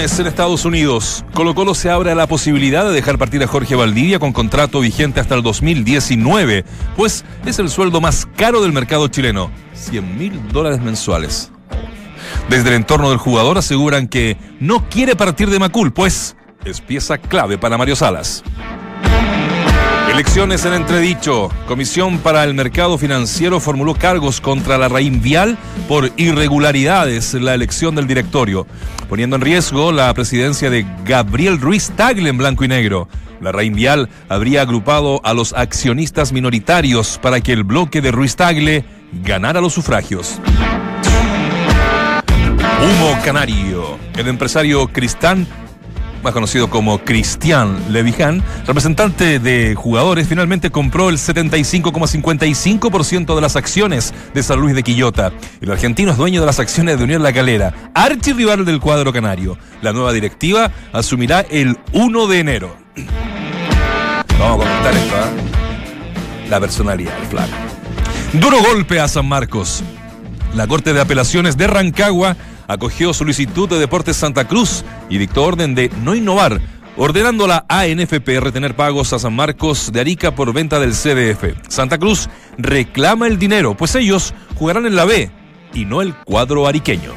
en Estados Unidos. Colo Colo se abre a la posibilidad de dejar partir a Jorge Valdivia con contrato vigente hasta el 2019, pues es el sueldo más caro del mercado chileno, 100 mil dólares mensuales. Desde el entorno del jugador aseguran que no quiere partir de Macul, pues es pieza clave para Mario Salas. Elecciones en entredicho. Comisión para el Mercado Financiero formuló cargos contra la Raín Vial por irregularidades en la elección del directorio, poniendo en riesgo la presidencia de Gabriel Ruiz Tagle en blanco y negro. La Raín Vial habría agrupado a los accionistas minoritarios para que el bloque de Ruiz Tagle ganara los sufragios. Humo Canario. El empresario Cristán más conocido como Cristian Levijan, representante de jugadores, finalmente compró el 75,55% de las acciones de San Luis de Quillota. El argentino es dueño de las acciones de Unión La Calera, archirrival del cuadro canario. La nueva directiva asumirá el 1 de enero. Vamos a comentar esto, ¿eh? La personalidad del flaco. Duro golpe a San Marcos. La Corte de Apelaciones de Rancagua acogió solicitud de Deportes Santa Cruz y dictó orden de no innovar, ordenando a la ANFP retener pagos a San Marcos de Arica por venta del CDF. Santa Cruz reclama el dinero, pues ellos jugarán en la B y no el cuadro ariqueño.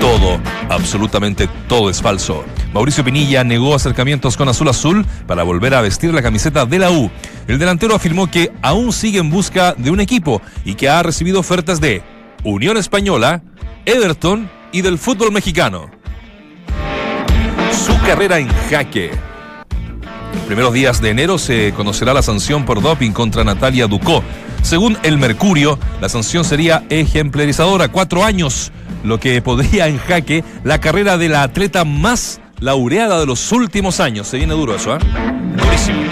Todo, absolutamente todo es falso. Mauricio Pinilla negó acercamientos con Azul Azul para volver a vestir la camiseta de la U. El delantero afirmó que aún sigue en busca de un equipo y que ha recibido ofertas de Unión Española, Everton y del fútbol mexicano. Su carrera en jaque. Los primeros días de enero se conocerá la sanción por doping contra Natalia Ducó. Según el Mercurio, la sanción sería ejemplarizadora, cuatro años, lo que podría en jaque la carrera de la atleta más laureada de los últimos años. Se viene duro eso, ¿eh? Durísimo.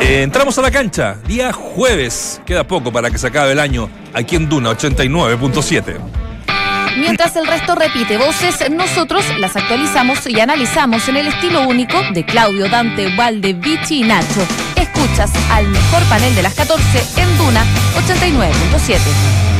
Eh, entramos a la cancha, día jueves, queda poco para que se acabe el año, aquí en Duna 89.7. Mientras el resto repite voces, nosotros las actualizamos y analizamos en el estilo único de Claudio, Dante, Valde, Vichy y Nacho. Escuchas al mejor panel de las 14 en Duna 89.7.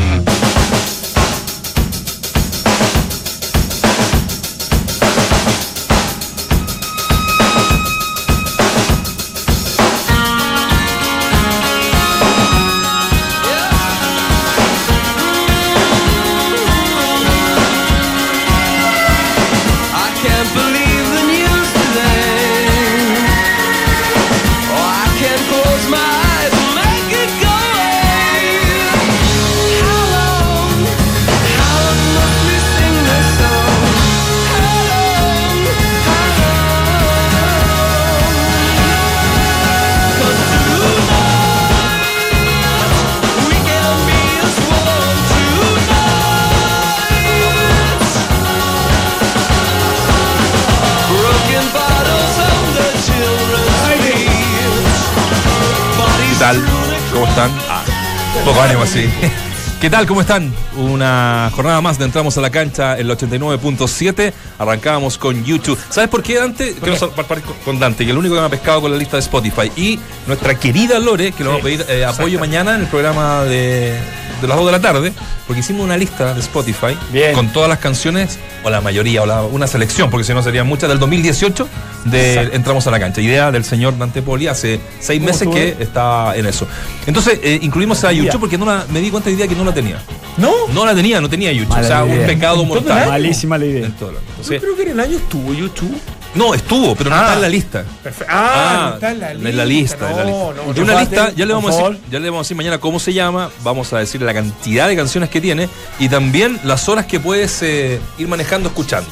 poco ánimo así. ¿Qué tal? ¿Cómo están? Una jornada más de Entramos a la Cancha en el 89.7. Arrancábamos con YouTube. ¿Sabes por qué, Dante? Quiero sal- partir con- Dante, que es el único que me ha pescado con la lista de Spotify. Y nuestra querida Lore, que le vamos a pedir eh, apoyo mañana en el programa de, de las 2 de la tarde, porque hicimos una lista de Spotify Bien. con todas las canciones, o la mayoría, o la- una selección, porque si no serían muchas, del 2018 de Exacto. Entramos a la Cancha. Idea del señor Dante Poli hace seis ¿Cómo meses que está en eso. Entonces, eh, incluimos a. YouTube porque no la- me di cuenta hoy día que no la tenía. ¿No? No la tenía, no tenía YouTube. Mala o sea, un idea. pecado mortal. Malísima la idea. Yo creo que en el año estuvo YouTube. No, estuvo, pero no Ah. está en la lista. Perfecto. Ah, no está en la lista. en la lista, en la No, lista. no, de una no, lista, ya le, vamos a decir, ya le vamos a decir mañana cómo se llama, vamos a decir la cantidad de canciones que tiene y también las horas que puedes eh, ir manejando escuchando.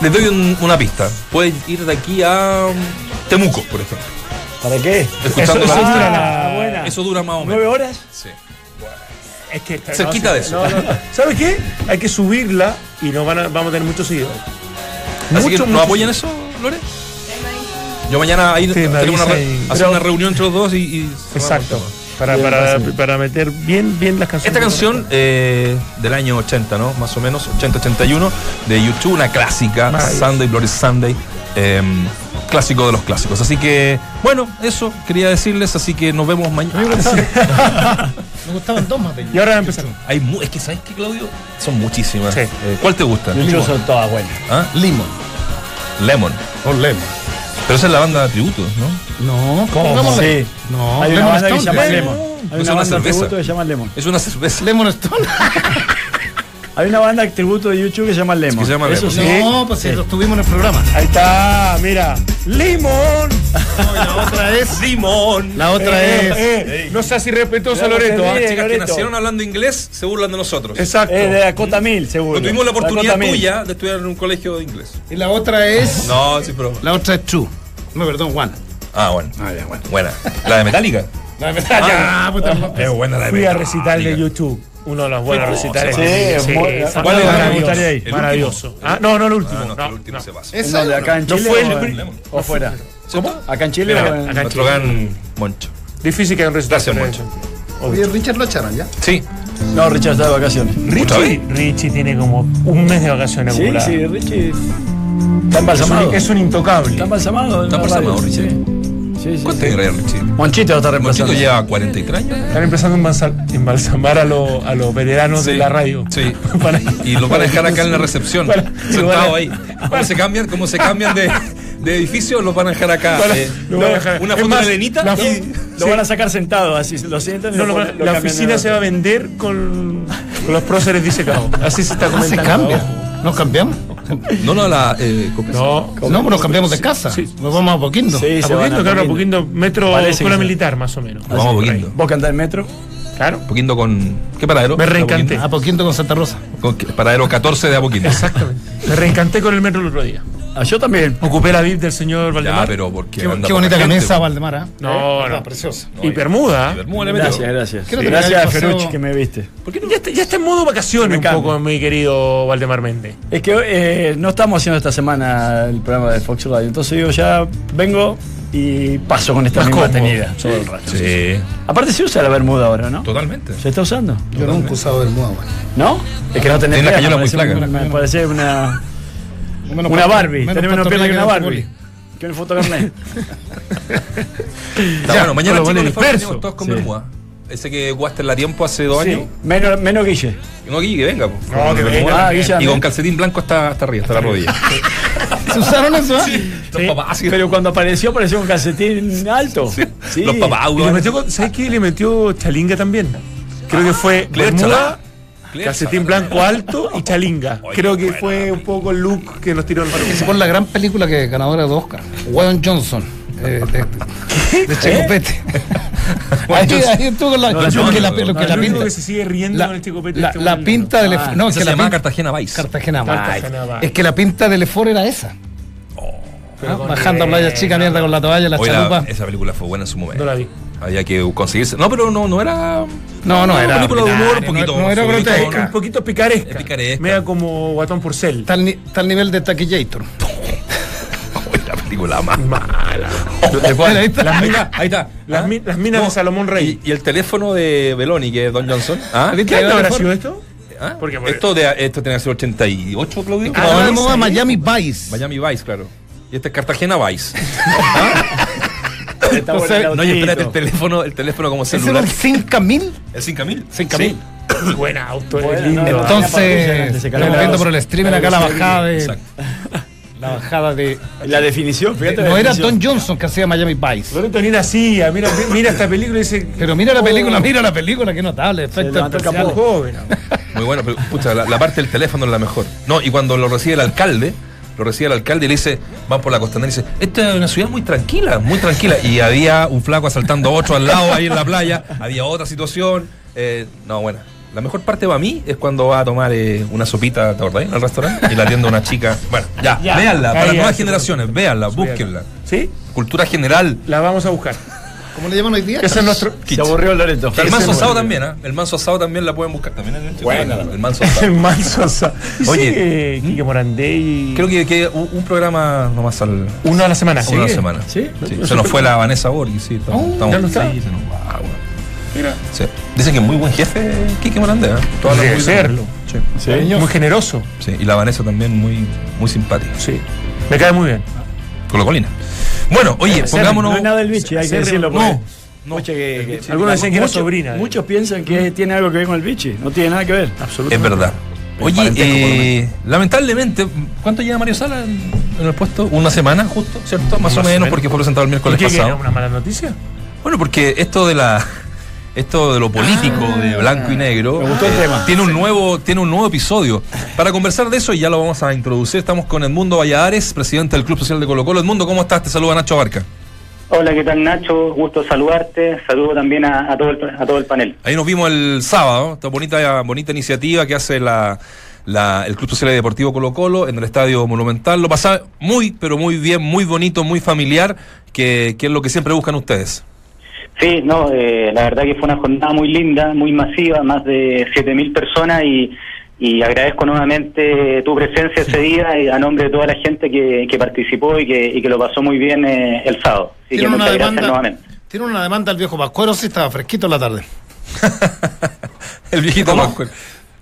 Les doy un- una pista. Puedes ir de aquí a um, Temuco, por ejemplo. ¿Para qué? Escuchando eso, la- eso dura la- buena. Eso dura más o menos. ¿Nueve horas? Sí. Es que está- Cerquita no, de eso. no, no. ¿Sabes qué? Hay que subirla y no van a, vamos a tener muchos seguidores. Así que Mucho, ¿nos mucho apoyan eso, Lore? Yo mañana ahí Sí, una, y- hacer pero- una reunión entre los dos y, Exacto. Para, Bien, para, para meter bien, bien las canciones. Esta canción eh, del año 80, ¿no? Más o menos, 80-81, de YouTube, una clásica. Sunday, Glory Sunday, eh, clásico de los clásicos. Así que, bueno, eso quería decirles, así que nos vemos mañana. Me gustaban dos más de Y ahora va a empezar. Hay mu- es que, ¿sabes qué, Claudio? Son muchísimas. Sí. Eh, ¿Cuál te gusta? Muchos son todas buenas. ¿Ah? Limón. Lemon. O Lemon. Pero esa es la banda de tributo, ¿no? No, ¿Cómo? Sí. No, Hay una Lemon banda que se llama Lemon. Hay Es una una banda cerveza. tributo que se llama Lemon. Es una cerveza. Lemon Stone. Hay una banda tributo de YouTube que se llama Lemon. Que se llama Eso Lemon. sí. No, pues si lo tuvimos en el programa. Ahí está, mira. ¡Limón! No, y la otra es. Limón. La otra Eh, es. eh, no seas irrespetuoso, Loreto. ¿ah? Chicas que Loreto. nacieron hablando inglés se burlan de nosotros. Exacto. Es de Dakota Mil, seguro. No tuvimos la oportunidad tuya de estudiar en un colegio de inglés. Y la otra es. No, sí, pero. La otra es True. No, perdón, One. Ah, bueno. Ah, ya, bueno. Buena. La de Metallica. La verdad, ya. puta, Es buena la de Fui a Metallica. recital de YouTube. Uno de los buenos recitales. sí, es muy- fue ¿cuál es la maravilloso? ¿El Maravilloso. Ah, no, no el último. Ah, no, no, el último no. se pasa. ¿En Esa dónde? ¿Acá en No Chile fue o, el- en- o fuera? ¿Cómo? ¿Acá en Chile acá en- Nuestro gran Moncho. Difícil que haya un recital. Gracias, Moncho. Oye, Richard lo echaron ya. Sí. No, Richard está de vacaciones. Richie, Richie tiene como un mes de vacaciones Sí, acumuladas. sí, Richie. Está Es embalsamado. un, es un intocable. Está embalsamado. Está embalsamado. Richie. Sí, sí. ¿Cuánto sí. era Richie? Monchito lo está reemplazando. Monchito lleva 43 años. Están empezando a embalsam- embalsamar a, los- a los veteranos de la radio. Sí. Para- Y los van a dejar acá en la recepción, Para- sentados para- ahí. ¿Cómo se cambian? ¿Cómo se cambian de, de edificio? Los van a dejar acá. Para- eh, lo van a dejar- una foto más, de Lenita. la- y- Lo van a sacar sentado, así lo sientan No, lo, lo la oficina se va a vender con, con los próceres disecados. Así se está Ah, se comentando. cambia. ¿Nos cambiamos? No, no, la. Eh, No. No, pues nos cambiamos de casa. Sí. Nos vamos a Poquindo. Sí, A poquito, claro, a Poquindo. poquito. Metro Parece escuela militar, más o menos. Vamos a. Poquindo. ¿Vos que andás en metro? Claro. Poquindo con. ¿Qué paradero? Me reencanté. A Poquindo con Santa Rosa. Con, paradero 14 de Apoquindo. Exactamente. Me reencanté con el metro el otro día. Ah, yo también. Ocupé la VIP del señor Valdemar. pero porque. Qué, qué bonita camisa. Valdemar. ¿ah? No, Ah, no. preciosa. No, Y Bermuda. Gracias, gracias. Sí, Gracias, Ferrucci, que me viste. ¿Por qué no? Ya, está, ya está en modo vacaciones un cambio. poco, mi querido Valdemar Méndez. Es que eh, no estamos haciendo esta semana el programa de Fox Radio. Entonces yo ya vengo y paso con esta Más misma cómodo. tenida todo el rato. Sí, Aparte se usa la bermuda ahora, ¿no? totalmente. ¿Se está usando? Yo nunca he usado Bermuda, bueno. ¿no? Es que no tenés la cayola muy parece flaca. Me parece una, Menos una Barbie. menos Tenés menos piernas que una Barbie. Que un fotocarnet. Está bueno, mañana lo chicos pone les disperso. venimos todos con Sí. Bermuda. Ese que guaste la tiempo hace dos Sí. años. Menos, menos Guille. No, que venga. po. No, Con que Bermuda. venga. Ah, Guille Y con calcetín blanco hasta, hasta arriba, hasta la rodilla. ¿Se usaron eso? ah? Los papás, sí. Pero cuando apareció, apareció un calcetín alto. Sí. Los papás, Y le weón. metió, con- ¿Sabes qué? Le metió chalinga también. Creo que fue Bermuda, calcetín blanco alto y chalinga. Oye, Creo que buena, fue un poco el look que nos tiró el Se pone la gran película que ganadora de Oscar. Wayne Johnson. Eh, de, de Checopete. ahí, ahí estuvo con la, No, lo que la, lo no, que El la único pinta. que se sigue riendo La, con el chico Pete la, este la pinta del Ah, no, que se la llama pinta, Cartagena Vice. Cartagena Cartagena Vice. Es que la pinta del Efort era esa. Pero ¿ah? Bajando a playa chica, mierda con la toalla, la Oye, la- chalupa. esa película fue buena en su momento. No la vi. Había que conseguirse. No, pero no, no era. No, no, una era película de humor, un poquito. no- no era grotesca. Un poquito picaresca. Es picaresca. Mega como Guatón Porcel. Tal, ni- tal nivel de Taquillator. Película más. Mala. Ahí está. Las minas, Ahí está. las, ¿Ah? mi- las minas No, de Salomón Rey. Y, y el teléfono de Beloni, que es Don Johnson. ¿Ah? ¿Qué año habrá sido esto? ¿Ah? Porque, por- esto, de, esto tenía que ser 88, Claudio. Ah, Ahora no, vamos a Miami Vice. Miami Vice, claro. Y este es Cartagena Vice. El No, y espérate, el teléfono, el teléfono como ¿Ese era celular. el 5000? ¿El 5000? 5000. Buen auto, es lindo. Entonces, estamos viendo por el streaming acá la bajada de. Exacto. La bajada de. La definición, fíjate. la No era definición. Don Johnson que hacía Miami Vice. Loreto ni nacía, mira, mira esta película y dice. Pero mira la Oh, película, mira la película, qué notable. Efectos joven. Muy bueno, pero pucha, la, la parte del teléfono es la mejor. No, y cuando lo recibe el alcalde, lo recibe el alcalde y le dice, van por la costanera y dice, esta es una ciudad muy tranquila, muy tranquila. Y había un flaco asaltando a otro al lado ahí en la playa, había otra situación. eh, no, bueno. La mejor parte para mí es cuando va a tomar eh, una sopita, ¿te acordás? En el restaurante y la atiende una chica. Bueno, ya, Ya. véanla, para las nuevas generaciones, véanla, búsquenla. ¿Sí? Cultura general. La vamos a buscar. ¿Cómo le llaman hoy día? Ese es nuestro. Se aburrió Loreto. El manso asado también, ¿ah? El manso asado también la pueden buscar. También en el Bueno. El manso asado. El manso asado. Oye, Oye, Quique Morandé. Creo que, que un, un programa nomás al. Uno a la semana. Una a la semana. ¿Sí? Sí, Se nos fue la Vanessa Borghi, sí. Estamos, Oh, estamos- ¿ya no está? sí, se nos va, bueno. Mira. Sí. Dicen que es muy buen jefe Kike Morandé, ¿eh? Debe muy- serlo. Sí. Muy generoso. Sí, Y la Vanessa también muy, muy simpática. Sí. Me cae muy bien. Con la colina. Bueno, oye, pongámonos. No es nada del bicho, hay que decirlo. No, Pucha, que- que- Algunos decían que era muchos- sobrina. Muchos piensan que tiene algo que ver con el bichi. No tiene nada que ver. Es verdad. Oye, eh, lamentablemente, ¿cuánto lleva Mario Sala en, en el puesto? Una semana, justo, ¿cierto? Más, o menos, porque fue presentado el ¿Y miércoles qué, que era pasado. una mala noticia? Bueno, porque esto de la esto de lo político de blanco y negro Me gustó el eh, tema. tiene un nuevo tiene un nuevo episodio. Para conversar de eso y ya lo vamos a introducir, estamos con Edmundo Valladares, presidente del Club Social de Colo Colo. Edmundo, ¿cómo estás? Te saluda Nacho Barca. Hola, ¿qué tal Nacho? Gusto saludarte. Saludo también a, a todo, el, a todo el panel. Ahí nos vimos el sábado, esta bonita bonita iniciativa que hace la, la- el Club Social y Deportivo Colo Colo en el Estadio Monumental. Lo pasa muy, pero muy bien, muy bonito, muy familiar, que, que es lo que siempre buscan ustedes. Sí, no, eh, la verdad que fue una jornada muy linda, muy masiva, más de 7.000 personas y, y agradezco nuevamente tu presencia ese día y a nombre de toda la gente que, que participó y que, y que lo pasó muy bien eh, el sábado. Así que Tiene una muchas gracias demanda. nuevamente. Tiene una demanda el viejo Pascuero, sí estaba fresquito en la tarde. el viejito ¿Cómo? Pascual.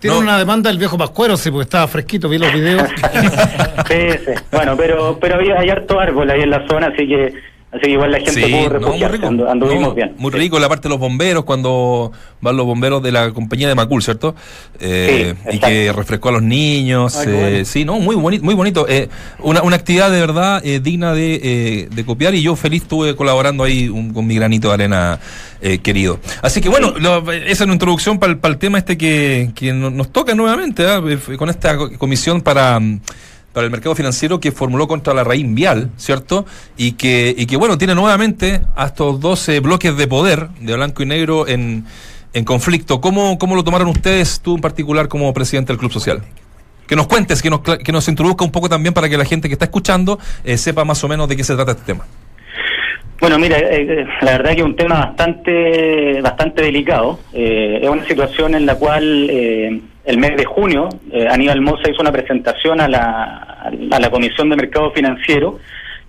Tiene No, una demanda el viejo Pascuero, sí, porque estaba fresquito, vi los videos. sí, sí. Bueno, pero pero había, hay harto árbol ahí en la zona, así que así que igual la gente Sí, pudo no, muy rico. andu- anduvimos No, bien. Muy Sí. rico la parte de los bomberos, cuando van los bomberos de la compañía de Macul, ¿cierto? Eh, Sí, y que refrescó a los niños. Ay, eh, bueno. Sí, no, muy bonito. Muy bonito. Eh, una, una actividad de verdad eh, digna de, eh, de copiar y yo feliz estuve colaborando ahí un- con mi granito de arena eh, querido. Así que bueno, lo- esa es una introducción para el tema este que, que no- nos toca nuevamente, ¿ah? Eh, con esta co- comisión para... para el mercado financiero que formuló contra la raíz vial, ¿cierto? Y que, y que bueno, tiene nuevamente a estos 12 bloques de poder de blanco y negro en, en conflicto. ¿Cómo, ¿Cómo lo tomaron ustedes, tú en particular, como presidente del Club Social? Que nos cuentes, que nos, que nos introduzca un poco también para que la gente que está escuchando eh, sepa más o menos de qué se trata este tema. Bueno, mira, eh, eh, la verdad que es un tema bastante, bastante delicado. Eh, es una situación en la cual eh, el mes de junio eh, Aníbal Mosa hizo una presentación a la, a la Comisión de Mercado Financiero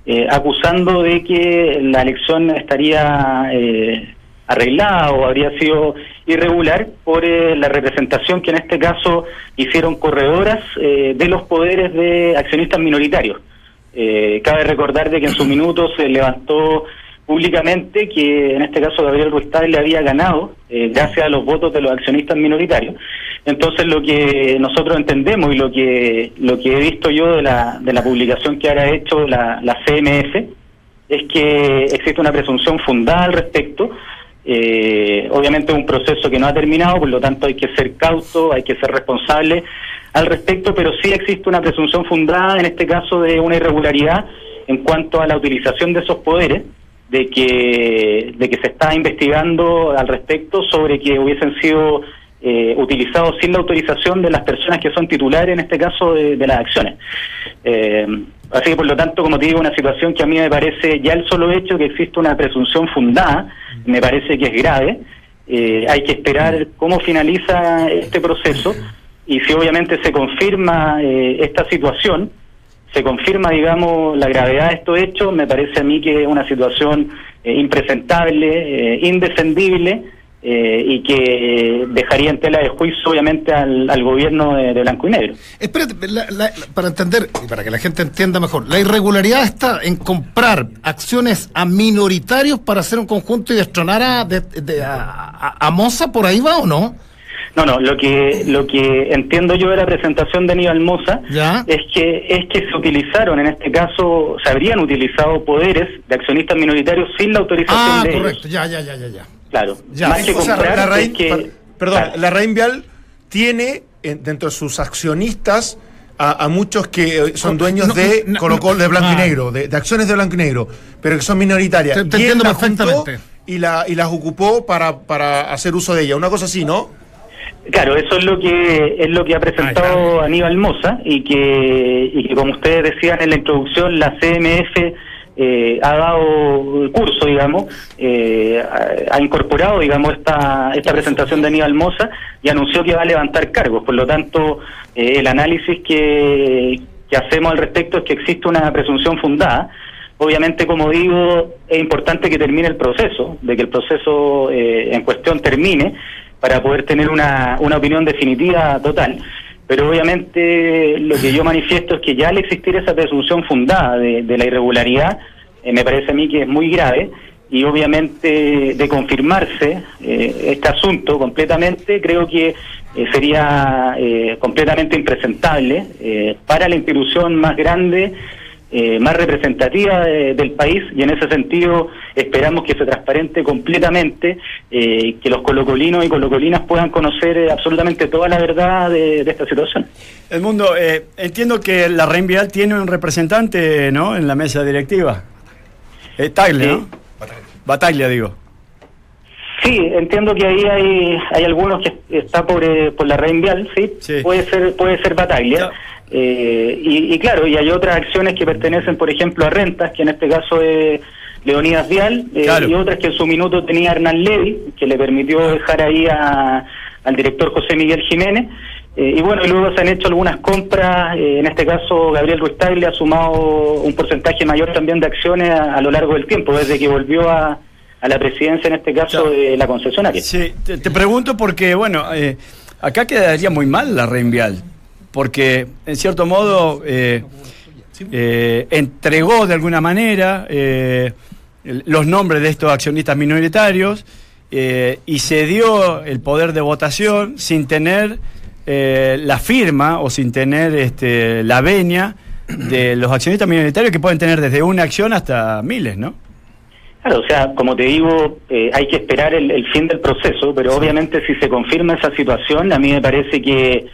eh, acusando de que la elección estaría eh, arreglada o habría sido irregular por eh, la representación que en este caso hicieron corredoras de los poderes de accionistas minoritarios. Cabe recordar de que en su minuto se levantó públicamente que en este caso Gabriel Ruiz le había ganado eh, gracias a los votos de los accionistas minoritarios. Entonces lo que nosotros entendemos y lo que lo que he visto yo de la, de la publicación que ahora ha hecho la, la CMF es que existe una presunción fundada al respecto. Eh, obviamente es un proceso que no ha terminado, por lo tanto hay que ser cauto, hay que ser responsable al respecto, pero sí existe una presunción fundada, en este caso, de una irregularidad en cuanto a la utilización de esos poderes, de que, de que se está investigando al respecto sobre que hubiesen sido eh, utilizados sin la autorización de las personas que son titulares, en este caso, de, las acciones. Eh, así que, por lo tanto, como te digo, una situación que a mí me parece, ya el solo hecho que existe una presunción fundada, me parece que es grave. Eh, hay que esperar cómo finaliza este proceso y si obviamente se confirma eh, esta situación, se confirma, digamos, la gravedad de estos hechos, me parece a mí que es una situación eh, impresentable, eh, indefendible eh, y que dejaría en tela de juicio, obviamente, al, al gobierno de, Blanco y Negro. Espérate, la- para entender y para que la gente entienda mejor, la irregularidad está en comprar acciones a minoritarios para hacer un conjunto y destronar de- a, a- a Moza, ¿por ahí va o no? No, no, lo que lo que entiendo yo de la presentación de Aníbal Moza Ya. es que es que se utilizaron, en este caso, se habrían utilizado poderes de accionistas minoritarios sin la autorización Ah, de correcto, ellos. ya, ya, ya, ya, ya. Claro, Ya. más que O sea, es que- per- perdón, claro. la Raín Vial tiene en- dentro de sus accionistas a, a muchos que eh, son No, dueños no, de no, Colo Colo, de blanco ah. y negro, de, de acciones de blanco y negro, pero que son minoritarias. Te- te entiendo perfectamente. Y, la, y las ocupó para, para hacer uso de ella. Una cosa así, ¿no? Claro, eso es lo que es lo que ha presentado Aníbal Moza y que, y que como ustedes decían en la introducción, la CMF eh, ha dado curso, digamos, eh, ha, incorporado, digamos, esta, esta presentación de Aníbal Moza y anunció que va a levantar cargos. Por lo tanto, eh, el análisis que, que hacemos al respecto es que existe una presunción fundada. Obviamente, como digo, es importante que termine el proceso, de que el proceso eh, en cuestión termine para poder tener una, una opinión definitiva total. Pero obviamente lo que yo manifiesto es que ya al existir esa presunción fundada de, la irregularidad, eh, me parece a mí que es muy grave y obviamente de confirmarse eh, este asunto completamente, creo que eh, sería eh, completamente impresentable para la institución más grande, eh, más representativa de- del país y en ese sentido esperamos que se transparente completamente, eh, que los colocolinos y colocolinas puedan conocer eh, absolutamente toda la verdad de, de esta situación. El mundo, eh, entiendo que la Reinvial tiene un representante, ¿no? En la mesa directiva. Eh, Tagle, Sí. ¿no? Bataglia, digo. Sí, entiendo que ahí hay, hay algunos que está por, por la red vial, ¿sí? Sí. Puede ser puede ser Bataglia. Ya. Eh, y, y claro, y hay otras acciones que pertenecen, por ejemplo, a rentas, que en este caso es Leonidas Vial, eh, Claro. y otras que en su minuto tenía Hernán Levy, que le permitió dejar ahí a- al director José Miguel Jiménez. Eh, y bueno, y luego se han hecho algunas compras, eh, en este caso Gabriel Ruiz Tagle ha sumado un porcentaje mayor también de acciones a, a lo largo del tiempo, desde que volvió a, a la presidencia, en este caso Claro. de la concesionaria. Sí, te, te pregunto porque, bueno, acá quedaría muy mal la Reinvial, porque en cierto modo eh, eh, entregó de alguna manera eh, los nombres de estos accionistas minoritarios eh, y se dio el poder de votación sin tener eh, la firma o sin tener este, la venia de los accionistas minoritarios que pueden tener desde una acción hasta miles, ¿no? Claro, o sea, como te digo, eh, hay que esperar el, el fin del proceso, pero obviamente si se confirma esa situación, a mí me parece que,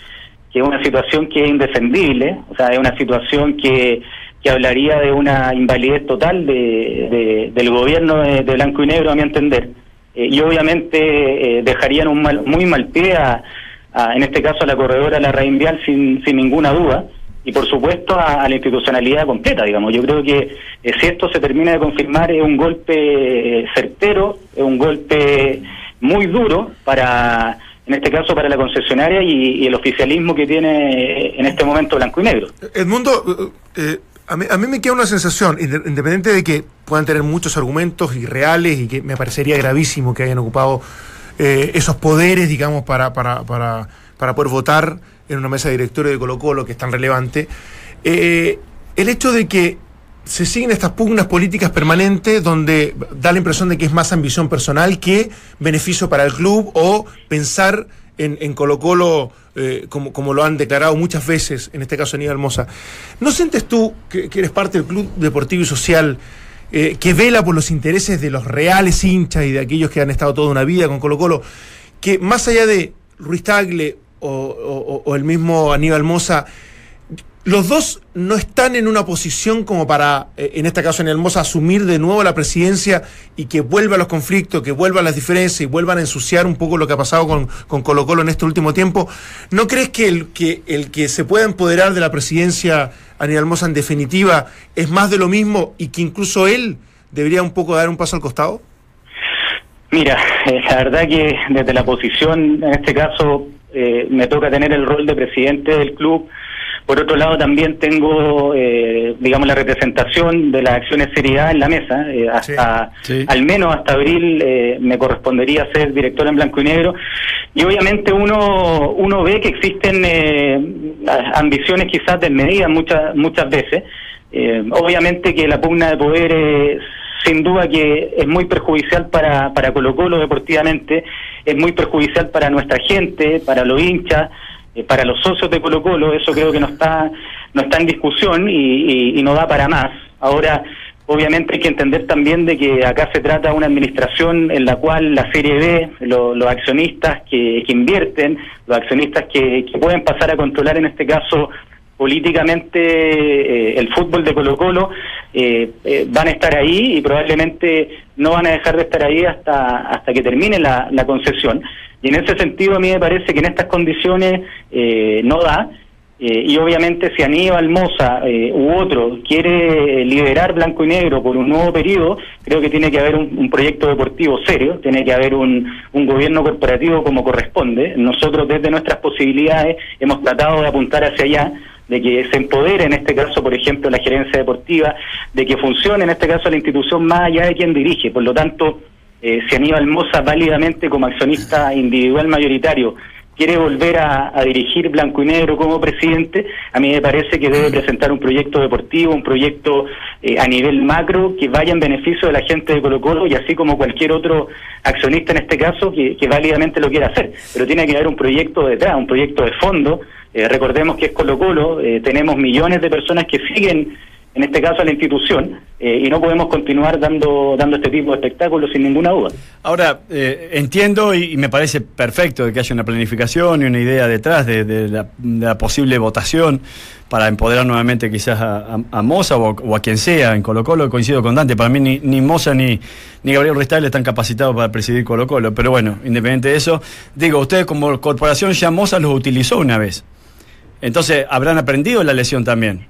que es una situación que es indefendible, o sea, es una situación que, que hablaría de una invalidez total de, de- del gobierno de, Blanco y Negro, a mi entender. Eh, y obviamente eh, dejarían un mal- muy mal pie a, a, en este caso, a la corredora La Reinvial sin, sin ninguna duda y por supuesto a, a la institucionalidad completa, digamos. Yo creo que eh, si esto se termina de confirmar es un golpe eh, certero, es un golpe muy duro para, en este caso, para la concesionaria y, el oficialismo que tiene eh, en este momento Blanco y Negro. Edmundo, eh, eh, a, mí, me queda una sensación, inde- independiente de que puedan tener muchos argumentos irreales y que me parecería gravísimo que hayan ocupado esos poderes, digamos, para, para, para, para poder votar en una mesa de directorio de Colo Colo, que es tan relevante, el hecho de que se siguen estas pugnas políticas permanentes donde da la impresión de que es más ambición personal que beneficio para el club o pensar en, en Colo Colo eh, como, como lo han declarado muchas veces, en este caso Aníbal Mosa. ¿No sientes tú que, eres parte del club deportivo y social eh, que vela por los intereses de los reales hinchas y de aquellos que han estado toda una vida con Colo Colo, que más allá de Ruiz Tagle o, o- o el mismo Aníbal Mosa, los dos no están en una posición como para, eh, en este caso en el Mosa, asumir de nuevo la presidencia y que vuelva a los conflictos, que vuelvan las diferencias y vuelvan a ensuciar un poco lo que ha pasado con, con Colo Colo en este último tiempo. ¿No crees que el, que el que se pueda empoderar de la presidencia Aníbal Mosa en definitiva es más de lo mismo y que incluso él debería un poco dar un paso al costado? Mira, eh, la verdad que desde la posición, en este caso, eh, me toca tener el rol de presidente del club. Por otro lado, también tengo, eh, digamos, la representación de las acciones Serie A en la mesa. eh, hasta, Sí. al menos hasta abril, eh, me correspondería ser director en blanco y negro. Y obviamente uno, uno ve que existen eh, ambiciones quizás desmedidas muchas, muchas veces. Eh, obviamente que la pugna de poder eh, sin duda que es muy perjudicial para, para Colo Colo deportivamente, es muy perjudicial para nuestra gente, para los hinchas, eh, para los socios de Colo Colo, eso creo que no está, no está en discusión y, y- no da para más. Ahora, obviamente hay que entender también de que acá se trata de una administración en la cual la Serie B, lo- los accionistas que, invierten, los accionistas que, pueden pasar a controlar en este caso políticamente eh, el fútbol de Colo Colo eh, eh, van a estar ahí y probablemente no van a dejar de estar ahí hasta hasta que termine la concesión y en ese sentido a mí me parece que en estas condiciones eh, no da eh, y obviamente si Aníbal Moza eh, u otro quiere liderar blanco y negro por un nuevo periodo, creo que tiene que haber un, un proyecto deportivo serio, tiene que haber un, un gobierno corporativo como corresponde. Nosotros desde nuestras posibilidades hemos tratado de apuntar hacia allá, de que se empodere en este caso, por ejemplo, la gerencia deportiva, de que funcione en este caso la institución más allá de quien dirige. Por lo tanto, eh, si Aníbal Moza válidamente como accionista individual mayoritario quiere volver a, dirigir Blanco y Negro como presidente, a mí me parece que debe presentar un proyecto deportivo, un proyecto eh, a nivel macro que vaya en beneficio de la gente de Colo Colo y así como cualquier otro accionista en este caso que, que válidamente lo quiera hacer. Pero tiene que haber un proyecto detrás, un proyecto de fondo. Eh, recordemos que es Colo Colo, eh, tenemos millones de personas que siguen en este caso a la institución, eh, y no podemos continuar dando, dando este tipo de espectáculos sin ninguna duda. Ahora, eh, entiendo y, me parece perfecto que haya una planificación y una idea detrás de, de la, posible votación para empoderar nuevamente quizás a, a, Moza o, a quien sea en Colo Colo, coincido con Dante, para mí ni, ni Moza ni, ni Gabriel Ristal están capacitados para presidir Colo Colo, pero bueno, independiente de eso, digo, ustedes como corporación ya Moza los utilizó una vez, entonces habrán aprendido la lesión también,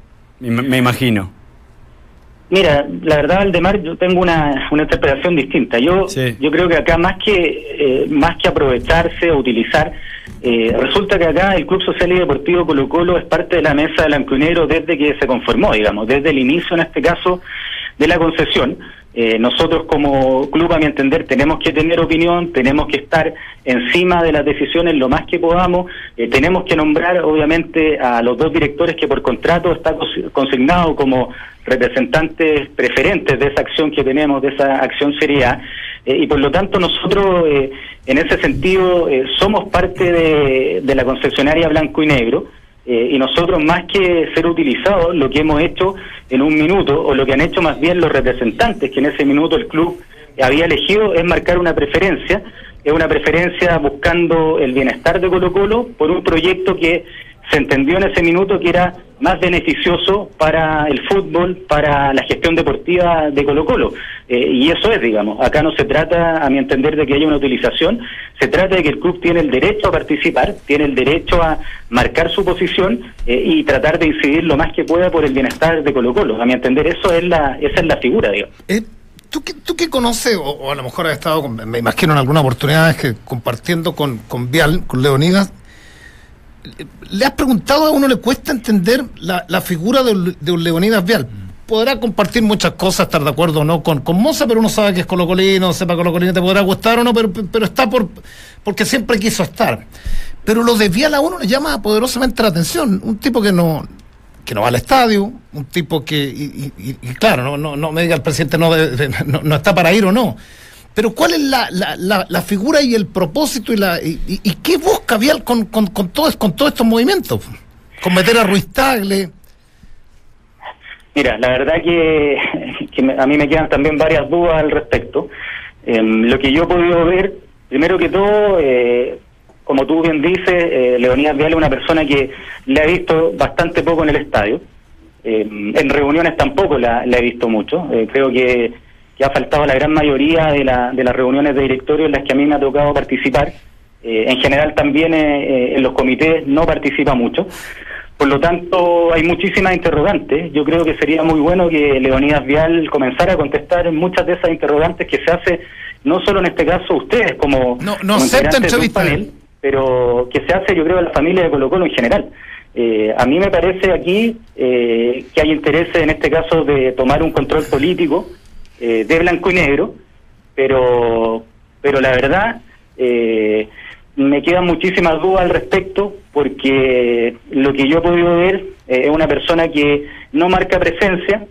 me, imagino. Mira, la verdad, Aldemar, yo tengo una, una interpretación distinta. Yo, Sí. yo creo que acá más que eh, más que aprovecharse o utilizar, eh, resulta que acá el Club Social y Deportivo Colo Colo es parte de la mesa del Blanco desde que se conformó, digamos, desde el inicio, en este caso, de la concesión. Eh, nosotros como club, a mi entender, tenemos que tener opinión, tenemos que estar encima de las decisiones lo más que podamos, eh, tenemos que nombrar, obviamente, a los dos directores que por contrato está consignado como representantes preferentes de esa acción que tenemos, de esa acción Serie A, eh, y por lo tanto nosotros, eh, en ese sentido, somos parte de la concesionaria blanco y negro, eh, y nosotros más que ser utilizados, lo que hemos hecho en un minuto, o lo que han hecho más bien los representantes, que en ese minuto el club había elegido, es marcar una preferencia, es una preferencia buscando el bienestar de Colo Colo por un proyecto que se entendió en ese minuto que era más beneficioso para el fútbol, para la gestión deportiva de Colo Colo. Eh, y eso es, digamos, acá no se trata, a mi entender, de que haya una utilización, se trata de que el club tiene el derecho a participar, tiene el derecho a marcar su posición eh, y tratar de incidir lo más que pueda por el bienestar de Colo Colo. A mi entender, eso es la, esa es la figura, digamos. Eh, ¿Tú que, tú que conoces, o, a lo mejor has estado, me imagino en alguna oportunidad que compartiendo con, con Vial, con Leonidas, ¿le has preguntado a uno, le cuesta entender la, figura de, de un Leonidas Vial? Podrá compartir muchas cosas, estar de acuerdo o no con, con Moza, pero uno sabe que es colocolino, sepa colocolino, te podrá gustar o no, pero, pero está por porque siempre quiso estar. Pero lo de Vial a uno le llama poderosamente la atención. Un tipo que no, que no va al estadio, un tipo que, y, claro, no, no, no me diga el presidente no, de- de- no, no está para ir o no, pero ¿cuál es la, la, la, la figura y el propósito y, la, y, qué busca Vial con, con, con, todos, con todos estos movimientos? Con meter a Ruiz Tagle, Mira, la verdad que, me- a mí me quedan también varias dudas al respecto. Em, lo que yo he podido ver, primero que todo, eh, como tú bien dices, eh, Leonidas Vial es una persona que le ha visto bastante poco en el estadio. Em, en reuniones tampoco la, la he visto mucho. Eh, creo que, que ha faltado la gran mayoría de, la- de las reuniones de directorio en las que a mí me ha tocado participar. Eh, en general también eh, eh, en los comités no participa mucho. Por lo tanto, hay muchísimas interrogantes. Yo creo que sería muy bueno que Leonidas Vial comenzara a contestar muchas de esas interrogantes que se hace, no solo en este caso ustedes como, No, no como integrantes de un entrevista. panel, pero que se hace yo creo a la familia de Colo Colo en general. Eh, a mí me parece aquí eh, que hay interés en este caso de tomar un control político eh, de blanco y negro, pero, pero la verdad eh, me quedan muchísimas dudas al respecto porque lo que yo he podido ver eh, es una persona que no marca presencia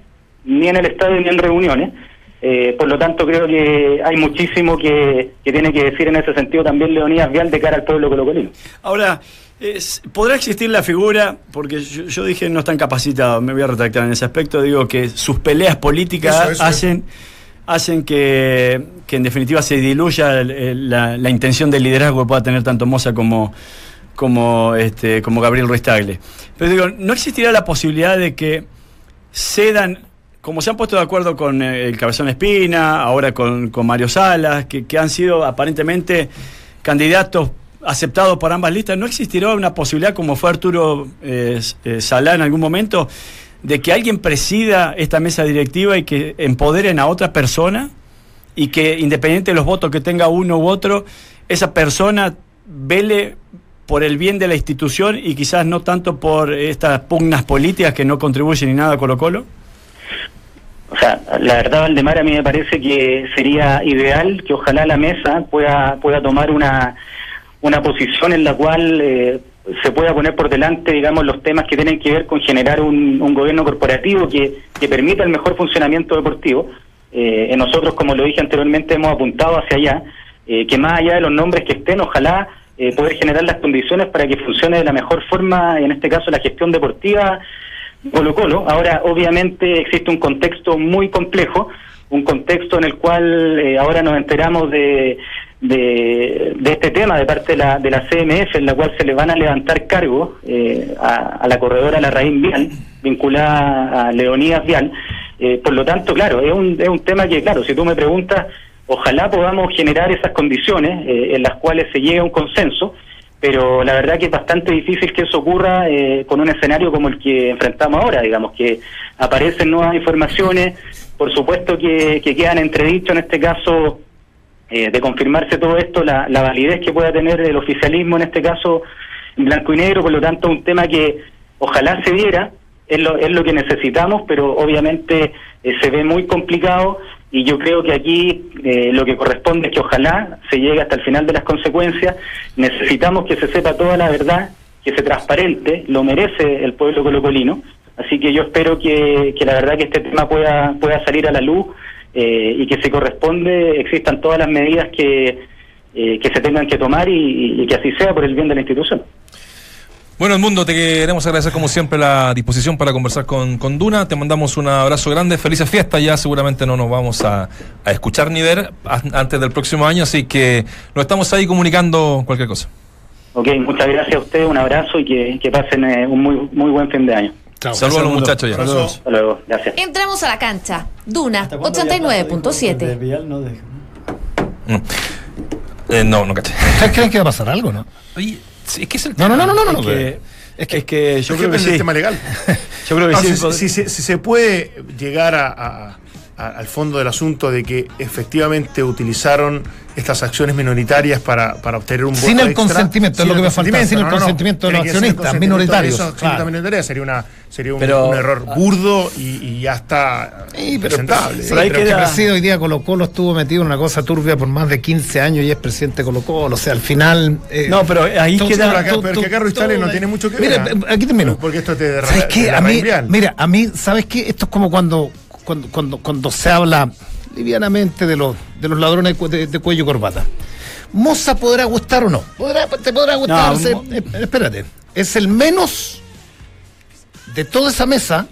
ni en el estadio ni en reuniones. Eh, por lo tanto, creo que hay muchísimo que, que tiene que decir en ese sentido también Leonidas Vial de cara al pueblo colocolino. Ahora, es- ¿podrá existir la figura? Porque yo, yo dije no están capacitados, me voy a retractar en ese aspecto, digo que sus peleas políticas Eso, eso, hacen, hacen que, que en definitiva se diluya la, la intención de liderazgo que pueda tener tanto Moza como, como, este, como Gabriel Ruiz Tagle. Pero digo, ¿no existirá la posibilidad de que cedan, como se han puesto de acuerdo con eh, el Cabezón Espina, ahora con, con Mario Salas, que, que han sido aparentemente candidatos aceptados por ambas listas, ¿no existirá una posibilidad, como fue Arturo eh, eh, Salá en algún momento, de que alguien presida esta mesa directiva y que empoderen a otra persona y que independiente de los votos que tenga uno u otro, esa persona vele por el bien de la institución y quizás no tanto por estas pugnas políticas que no contribuyen ni nada a Colo Colo? O sea, la verdad, Valdemar, a mí me parece que sería ideal que ojalá la mesa pueda, pueda tomar una, una posición en la cual eh, se pueda poner por delante, digamos, los temas que tienen que ver con generar un, un gobierno corporativo que, permita el mejor funcionamiento deportivo. Eh, nosotros, como lo dije anteriormente, hemos apuntado hacia allá, eh, que más allá de los nombres que estén, ojalá eh, poder generar las condiciones para que funcione de la mejor forma, en este caso la gestión deportiva Colo Colo. Ahora, obviamente, existe un contexto muy complejo, un contexto en el cual eh, ahora nos enteramos de, de, este tema de parte de la, de la CMF, en la cual se le van a levantar cargos eh, a, a la corredora Larraín Vial, vinculada a Leonidas Vial. Eh, por lo tanto, claro, es un, es un tema que, claro, si tú me preguntas, ojalá podamos generar esas condiciones eh, en las cuales se llegue a un consenso, pero la verdad que es bastante difícil que eso ocurra eh, con un escenario como el que enfrentamos ahora, digamos, que aparecen nuevas informaciones, por supuesto que, que quedan entredicho en este caso eh, de confirmarse todo esto, la, la validez que pueda tener el oficialismo en este caso en blanco y negro, por lo tanto un tema que ojalá se diera, es lo, es lo que necesitamos, pero obviamente eh, se ve muy complicado y yo creo que aquí eh, lo que corresponde es que ojalá se llegue hasta el final de las consecuencias, necesitamos que se sepa toda la verdad, que se transparente, lo merece el pueblo colocolino, así que yo espero que, que la verdad que este tema pueda, pueda salir a la luz eh, y que se corresponde, existan todas las medidas que, eh, que se tengan que tomar y, y que así sea por el bien de la institución. Bueno, Mundo, te queremos agradecer como siempre la disposición para conversar con, con Duna. Te mandamos un abrazo grande, felices fiestas. Ya seguramente no nos vamos a, a escuchar ni ver antes del próximo año, así que nos estamos ahí comunicando cualquier cosa. Ok, muchas gracias a ustedes, un abrazo y que, que pasen eh, un muy, muy buen fin de año. Chao. Saludos a los muchachos ya. Saludos. Hasta luego, gracias. Entremos a la cancha. Duna ¿Hasta cuándo ya De 89.7. Vial no deja. Mm. Eh, no, no caché. ¿Ustedes creen que va a pasar algo, no? Oye, es que es el No, no, no, no, no. Es no, que, es que, es que yo creo que del sí. tema legal. Yo creo que No, sí. si, si- si- si se puede llegar a- a- a- al fondo del asunto de que efectivamente utilizaron estas acciones minoritarias para, para obtener un Sin voto el extra. consentimiento, es lo que me falta, sin el consentimiento de los accionistas minoritarios, accionistas claro. minoritarios sería, una, sería un, Pero- un error burdo y, y ya está Sí, pero, presentable. sí, Pero queda- que hoy día Colo Colo estuvo metido en una cosa turbia por más de 15 años y es presidente de Colo Colo. O sea, al final... eh, No, pero ahí todo- queda- Pero acá, todo- pero que acá todo- Ruiz Tales no tiene mucho que Mira, ver. ¿ah? aquí termino. Porque esto te derra- ¿Sabes qué? A mí, mira, a mí, ¿sabes qué? Esto es como cuando, cuando, cuando, cuando se habla livianamente de los, de los ladrones de, cu- de- de cuello y corbata. Moza podrá gustar o no. Podrá- te podrá gustar. No, se- Mo- eh, espérate. Es el menos de toda esa mesa.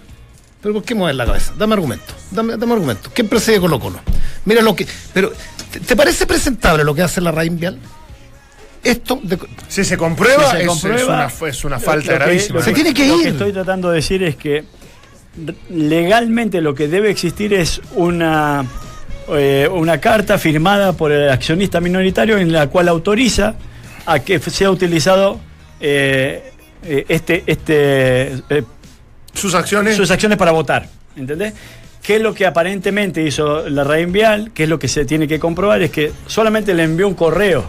Pero ¿por qué mueves la cabeza? Dame argumento. Dame, dame argumento. ¿Quién preside Colo Colo? Mira lo que. Pero, ¿te, te parece presentable lo que hace la Raín Vial? Esto de, Si se comprueba, Si se es, comprueba, es una, es una lo- falta lo que- gravísima. lo Se tiene que Lo ir. que estoy tratando de decir es que legalmente lo que debe existir es una, eh, una carta firmada por el accionista minoritario en la cual autoriza a que sea utilizado eh, eh, este, este, eh, Sus acciones. sus acciones para votar. ¿Entendés? ¿Qué es lo que aparentemente hizo la red vial? ¿Qué es lo que se tiene que comprobar? Es que solamente le envió un correo,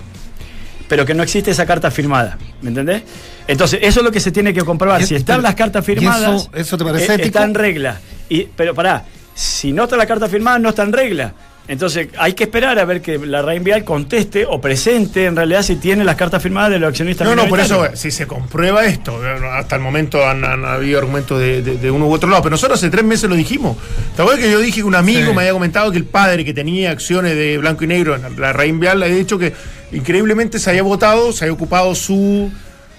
pero que no existe esa carta firmada. ¿Me entendés? Entonces, eso es lo que se tiene que comprobar. Si están las cartas ¿y firmadas, eso- eso te parece eh, ético? está en regla. Y, pero pará, si no está la carta firmada, no está en regla. Entonces, hay que esperar a ver que la red vial conteste o presente en realidad si tiene las cartas firmadas de los accionistas No, no, por eso, si se comprueba esto, hasta el momento han, han habido argumentos de, de- de uno u otro lado, pero nosotros hace tres meses lo dijimos. ¿Te acuerdas que yo dije que un amigo Sí. me había comentado que el padre que tenía acciones de blanco y negro en la Raín Vial le había dicho que increíblemente se había votado, se había ocupado su,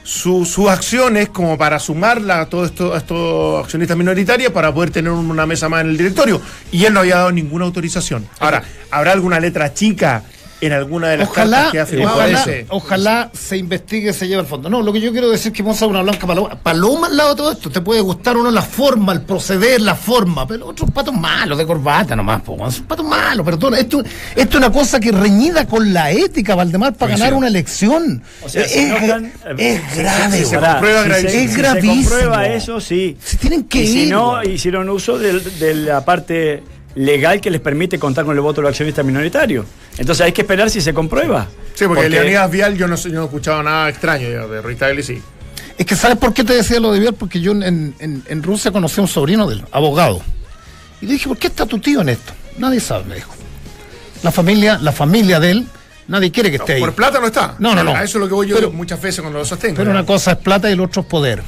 su- sus acciones como para sumarla a todos estos accionistas minoritarios para poder tener una mesa más en el directorio. Y él no había dado ninguna autorización. Ahora, ¿habrá alguna letra chica en alguna de las Ojalá, cartas que ha firmado ojalá, ojalá se investigue y se lleve al fondo. No, lo que yo quiero decir es que Moza es una blanca paloma. Paloma al lado de todo esto. Te puede gustar uno la forma, el proceder, la forma, pero otros patos malos de corbata nomás, po, son patos malos, perdón. Esto, esto es una cosa que reñida con la ética, Valdemar, para ganar una elección. O sea, es, si no es- es grave, si se comprueba si gravísimo. se- Es si se comprueba eso, sí. Si tienen que y si ir, no, hicieron uso del- de, la parte legal que les permite contar con el voto de los accionistas minoritarios. Entonces hay que esperar si se comprueba. Sí, porque, Leonidas Vial yo no, yo no he escuchado nada extraño de, Tagle, sí. Es que ¿sabes por qué te decía lo de Vial? Porque yo en, en- en Rusia conocí a un sobrino del abogado. Y le dije, ¿por qué está tu tío en esto? Nadie sabe, me dijo. La familia, la familia de él Nadie quiere que esté ahí. Por plata no está. No, no, no. A eso es lo que voy yo Pero- muchas veces cuando lo sostengo. Pero una cosa es plata y el otro es poder.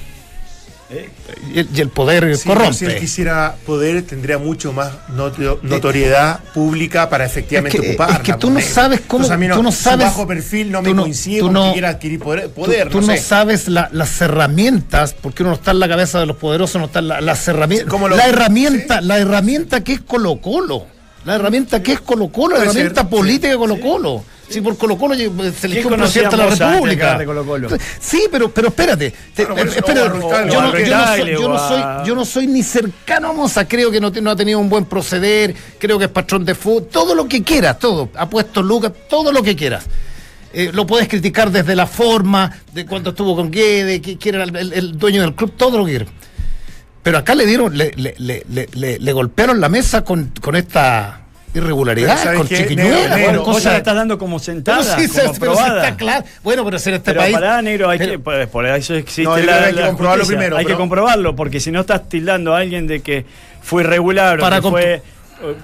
Y, el, y el poder Sí, corrompe. si él quisiera poder, tendría mucho más notio- notoriedad pública para efectivamente Es que- ocuparla. es que tú no sabes cómo- Entonces, no- tú no sabes- bajo perfil no me no- coincide tú con no- que quiera adquirir poder. Tú, poder, tú no sé. sabes la- las herramientas, porque uno no está en la cabeza de los poderosos, no está en la- las herramientas. ¿Cómo lo- la herramienta, la herramienta que es Colo Colo. La herramienta que es Colo Colo, la ser, herramienta política de Colo Colo. Si por Colo Colo se eligió un presidente de la de República. Sí, pero, pero espérate. te- Bueno, o yo, no, yo soy, Tagle, yo no o a- soy- yo no soy ni cercano a Moza, creo que no, ha tenido un buen proceder, creo que es patrón de fútbol, todo lo que quieras, todo. Ha puesto Lucas, todo lo que quieras. Eh, lo puedes criticar desde la forma, de cuando estuvo con Guede, que, que era el, el- el dueño del club, todo lo que quieras. Pero acá le dieron, le, le, le, le- le- le golpearon la mesa con, con esta irregularidad, Pero ¿sabes con qué? chiquiñuela, Negro, con negro, Vos ya cosas. la estás dando como sentada, Pero sí, se- como pero sí probada. está claro. Bueno, pero en este Pero país. pará, negro, hay pero- que, por, por eso existe No, yo la, creo que hay que la comprobarlo justicia. primero, Hay pero- que comprobarlo, porque si no estás tildando a alguien de que fue irregular Para o que fue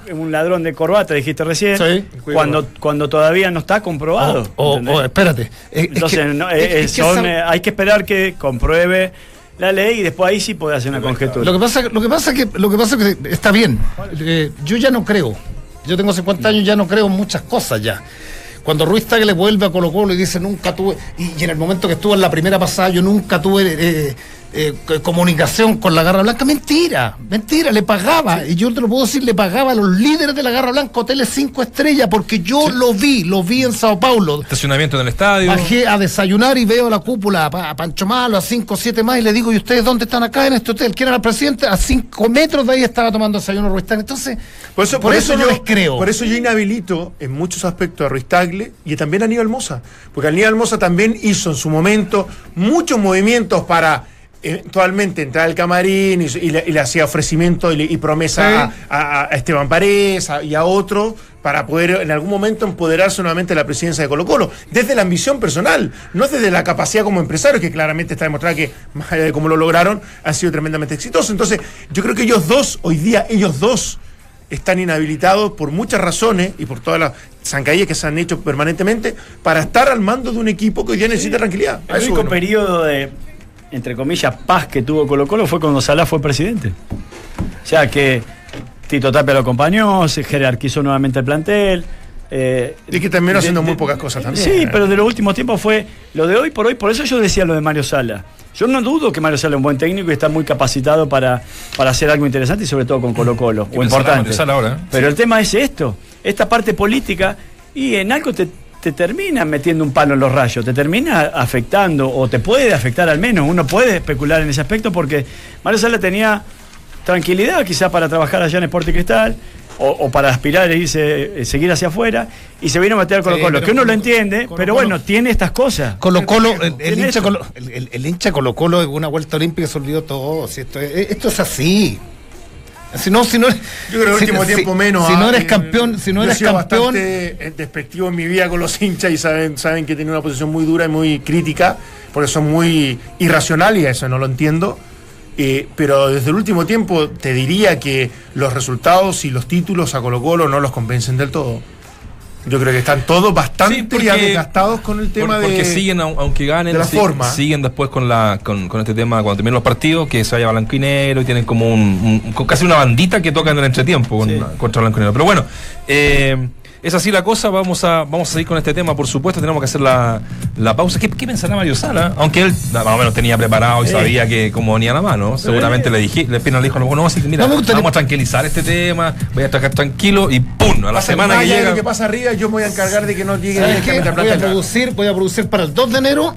eh, un ladrón de corbata, dijiste recién, Sí. cuando, cuando todavía no está comprobado. O, o- ¿entendés? o, espérate. es- es Entonces, que- no, es- es que son, esa- hay que esperar que compruebe la ley y después ahí sí puede hacer una conjetura. Lo que pasa, lo que pasa que lo que pasa que está bien. Eh, yo ya no creo. Yo tengo 50 años, ya no creo en muchas cosas ya. Cuando Ruiz Tagle vuelve a Colo Colo y dice nunca tuve, y, y en el momento que estuvo en la primera pasada, yo nunca tuve eh, eh, co- comunicación con la Garra Blanca, mentira, mentira, le pagaba, y yo te lo puedo decir, le pagaba a los líderes de la Garra Blanca hoteles 5 estrellas, porque yo lo vi, lo vi en Sao Paulo. Estacionamiento en el estadio. Bajé a desayunar y veo la cúpula, a, Pancho Malo, a 5 o 7 más, y le digo, ¿y ustedes dónde están acá en este hotel? ¿Quién era el presidente? A 5 metros de ahí estaba tomando desayuno Ruiz Tagle. Entonces, Por eso, por eso no les creo. Por eso yo inhabilito en muchos aspectos a Ruiz Tagle y también a Aníbal Moza. Porque Aníbal Moza también hizo en su momento muchos movimientos para eventualmente entrar al camarín y, y le, y le hacía ofrecimiento y, le- y promesa a, a- a Esteban Paredes a- y a otros para poder en algún momento empoderarse nuevamente de la presidencia de Colo Colo, desde la ambición personal, no desde la capacidad como empresario, que claramente está demostrada que, más allá de cómo lo lograron, han sido tremendamente exitosos. Entonces, yo creo que ellos dos, hoy día, ellos dos, están inhabilitados por muchas razones y por todas las zancadillas que se han hecho permanentemente para estar al mando de un equipo que hoy día necesita tranquilidad. El único bueno. periodo de, entre comillas, paz que tuvo Colo Colo fue cuando Salá fue presidente. O sea que Tito Tapia lo acompañó, se jerarquizó nuevamente el plantel. eh, Y que terminó haciendo de- muy pocas cosas también. Sí, pero de los últimos tiempos fue lo de hoy por hoy. Por eso yo decía lo de Mario Sala. Yo no dudo que Mario Sala es un buen técnico y está muy capacitado para, para hacer algo interesante y sobre todo con Colo Colo. O importante. Ahora, ¿eh? Pero el tema es esto, esta parte política, y en algo te, te termina metiendo un palo en los rayos, te termina afectando, o te puede afectar al menos, uno puede especular en ese aspecto, porque Mario Sala tenía tranquilidad quizás para trabajar allá en Sporting Cristal, o, o para aspirar e irse, eh, seguir hacia afuera, y se vino a meter a Colo Sí, Colo, pero que uno lo entiende, Colo- pero bueno, tiene estas cosas. Colo Colo, el, el hincha. Colo, el, el- hincha Colo Colo en una vuelta olímpica se olvidó todo. si esto, es, esto es así. Si no, si no, Yo creo que el si- último si- tiempo menos. Si ah, no eres eh, campeón, si no eres campeón, eh, despectivo en mi vida con los hinchas y saben, saben que tienen una posición muy dura y muy crítica, porque son muy irracionales y eso no lo entiendo. Eh, pero desde el último tiempo te diría que los resultados y los títulos a Colo Colo no los convencen del todo. Yo creo que están todos bastante Sí, porque- ya desgastados con el tema Por- de... porque siguen, au- aunque ganen, de la sig- forma. siguen después con la con, con este tema, cuando terminan los partidos, que se vaya blanco y negro y tienen como un, un- con casi una bandita que tocan en el entretiempo con- contra blanco y negro. Pero bueno, eh, es así la cosa, vamos a, vamos a seguir con este tema, por supuesto, tenemos que hacer la, la pausa. ¿Qué, qué pensará Mario Sala? Aunque él más o menos tenía preparado y sabía que cómo venía la mano, seguramente le dije, le pena le dijo, no, no, así que mira, No vamos a tranquilizar este tema, voy a trabajar tranquilo y ¡pum! A la Pasa- semana que llega. lo que pasa arriba, yo me voy a encargar de que no llegue a Voy plata a producir, voy a producir para el 2 de enero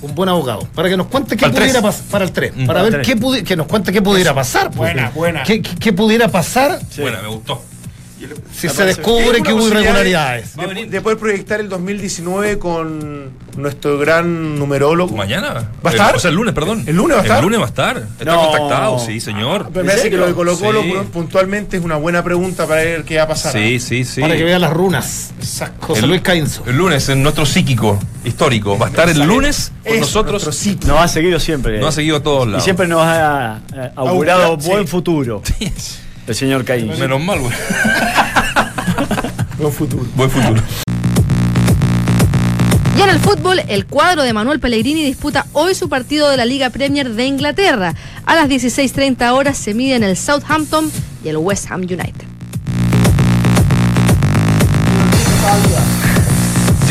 un buen abogado, para que nos cuente qué Para pudiera pasar, para el 3, Mm. para ver tres. qué pudi- que nos cuente qué pudiera pasar. pues. Buena, buena. ¿Qué, qué- qué pudiera pasar Bueno, me gustó. Si se descubre Es que hubo irregularidades? De, de poder proyectar el 2019 con nuestro gran numerólogo. Mañana. ¿Va a El- estar? o sea, el lunes, perdón. ¿El lunes va a estar? El lunes va a estar. Está No. contactado, sí, señor. Pero me parece que lo de Colo Colo Sí. puntualmente es una buena pregunta para ver qué va a pasar. Sí, sí, sí. Para que vea las runas. José El- Luis Caínzo. El lunes en nuestro psíquico histórico. Va a estar el lunes con Es nosotros. Nos ha seguido siempre. Nos ha seguido a todos Y lados. siempre nos ha eh, augurado Augurar, sí. buen futuro. El señor Caín. Menos mal, güey. Buen futuro. Buen futuro. Y en el fútbol, el cuadro de Manuel Pellegrini disputa hoy su partido de la Liga Premier de Inglaterra. A las 16.30 horas se miden el Southampton y el West Ham United.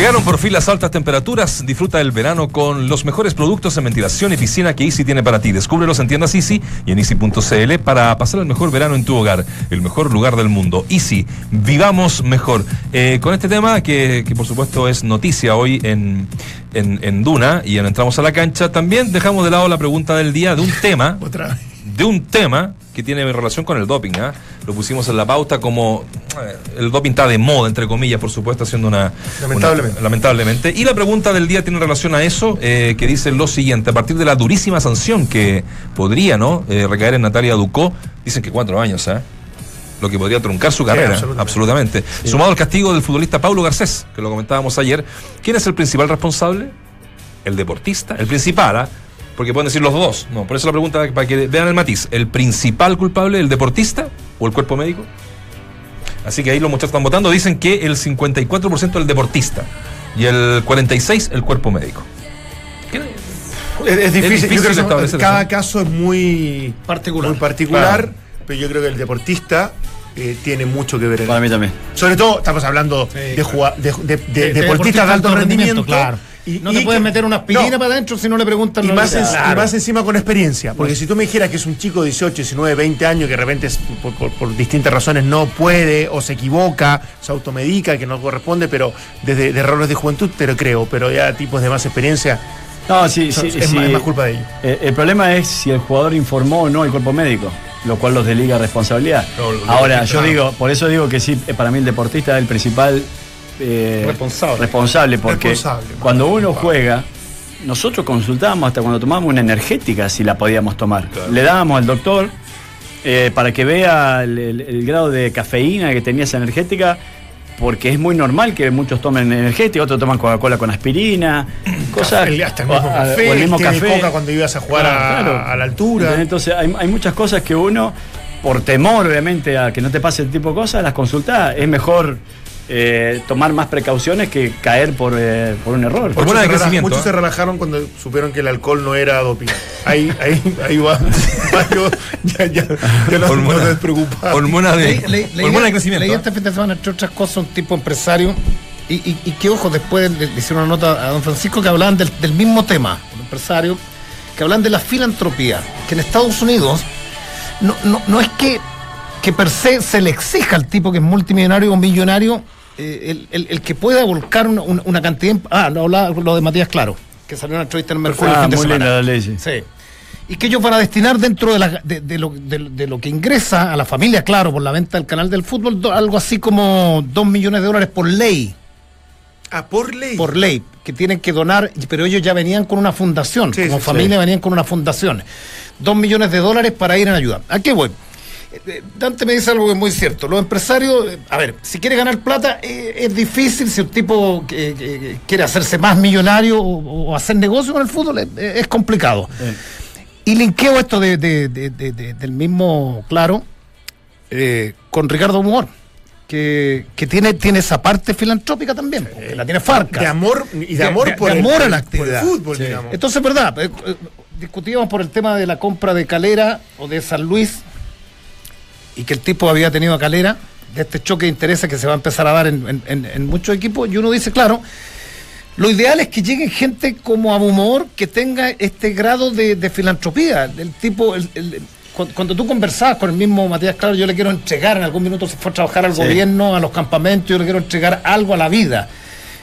Llegaron por fin las altas temperaturas. Disfruta del verano con los mejores productos en ventilación y piscina que Easy tiene para ti. Descúbrelos en tiendas Easy y en easy.cl para pasar el mejor verano en tu hogar, el mejor lugar del mundo. Easy, vivamos mejor. Eh, con este tema, que, que por supuesto es noticia hoy en, en, en Duna y en Entramos a la Cancha, también dejamos de lado la pregunta del día de un tema Otra vez. de un tema que tiene relación con el doping. ¿ah? Lo pusimos en la pauta como eh, el doping está de moda, entre comillas, por supuesto, haciendo una... Lamentablemente. una- lamentablemente. Y la pregunta del día tiene relación a eso, eh, que dice lo siguiente, a partir de la durísima sanción que podría ¿no? Eh, recaer en Natalia Ducó, dicen que cuatro años, ¿eh? lo que podría truncar su carrera, absolutamente. absolutamente. Sumado al castigo del futbolista Paulo Garcés, que lo comentábamos ayer, ¿quién es el principal responsable? El deportista, el principal, ¿ah? Porque pueden decir los dos. No, por eso la pregunta para que vean el matiz. ¿El principal culpable, el deportista o el cuerpo médico? Así que ahí los muchachos están votando. Dicen que el 54% el deportista y el 46% el cuerpo médico. Es, es difícil, difícil yo creo que establecer cada eso. caso es muy Particular. muy particular Claro. pero yo creo que el deportista eh, tiene mucho que ver en Para mí también. Sobre todo, estamos hablando de, juga- de, de- de- deportistas de alto rendimiento. claro. Y, no y te puedes que- meter una aspirina no, para adentro si no le preguntan. y no más, le- en- Claro. y más encima con experiencia. Porque si tú me dijeras que es un chico de 18, 19, 20 años que de repente es- por, por- por distintas razones no puede o se equivoca, se automedica, que no corresponde, pero desde de errores de juventud te lo creo. Pero ya tipos de más experiencia No, sí, son- sí. es, sí. más, es más culpa de ellos. Eh, el problema es si el jugador informó o no al cuerpo médico, lo cual los desliga responsabilidad. No, lo- Ahora, lo- yo digo, por eso digo que sí, eh, para mí el deportista es el principal eh, Responsable. responsable, porque Responsable, cuando uno juega, nosotros consultábamos hasta cuando tomábamos una energética si la podíamos tomar. Le dábamos al doctor eh, para que vea el, el- el grado de cafeína que tenía esa energética. Porque es muy normal que muchos tomen energética, otros toman Coca-Cola con aspirina, cosas. El- hasta el o- mismo a- café, o el mismo café. coca cuando ibas a jugar a, Claro. a la altura. Entonces hay, hay muchas cosas que uno, por temor obviamente a que no te pase el tipo de cosas, las consultas. Es mejor eh, tomar más precauciones que caer por, eh, por un error. Por Muchos, se muchos ¿eh? se relajaron cuando supieron que el alcohol no era doping. Ahí, ahí, ahí va. yo- ya, ya, ya no, Hormona- no. Hormona de, leí- hormona de crecimiento. leí este fin de semana, entre otras cosas, un tipo empresario. Y, y, y que, ojo, después le, le hicieron una nota a don Francisco que hablaban del, del mismo tema, un empresario, que hablan de la filantropía. Que en Estados Unidos no, no, no es que, que per se se le exija al tipo que es multimillonario o millonario eh, el, el- el que pueda volcar una, una- una cantidad. Ah, lo, hablaba lo de Matías Claro, que salió en la entrevista en el Mercurio el Ah, fin muy linda la ley, sí. Sí. Y que ellos van a destinar dentro de, la- de- de lo, de- de lo que ingresa a la familia, claro, por la venta del canal del fútbol, do- algo así como 2 millones de dólares por ley, Ah, por ley. por ley, que tienen que donar, pero ellos ya venían con una fundación, Sí, como sí, familia venían con una fundación. 2 millones de dólares para ir en ayuda. ¿A qué voy? Eh, Dante me dice algo que es muy cierto. Los empresarios, eh, a ver, si quiere ganar plata, eh, es difícil si un tipo que- que- que quiere hacerse más millonario o, o hacer negocio con el fútbol, es, es complicado. Y linkeo esto de, de- de- de- de- del mismo, claro, eh, con Ricardo Humor, que, que tiene, tiene esa parte filantrópica también, porque la tiene Farca. De amor y de amor por, el, amor a la el- por el actividad. fútbol, Sí. digamos. Entonces, verdad, discutíamos por el tema de la compra de Calera o de San Luis y que el tipo había tenido a Calera, de este choque de intereses que se va a empezar a dar en, en- muchos equipos, y uno dice, claro, lo ideal es que lleguen gente como Abumor que tenga este grado de, de filantropía, del tipo, el- el- cu- cuando tú conversabas con el mismo Matías Claro, yo le quiero entregar, en algún minuto se fue a trabajar al Sí. gobierno, a los campamentos, yo le quiero entregar algo a la vida.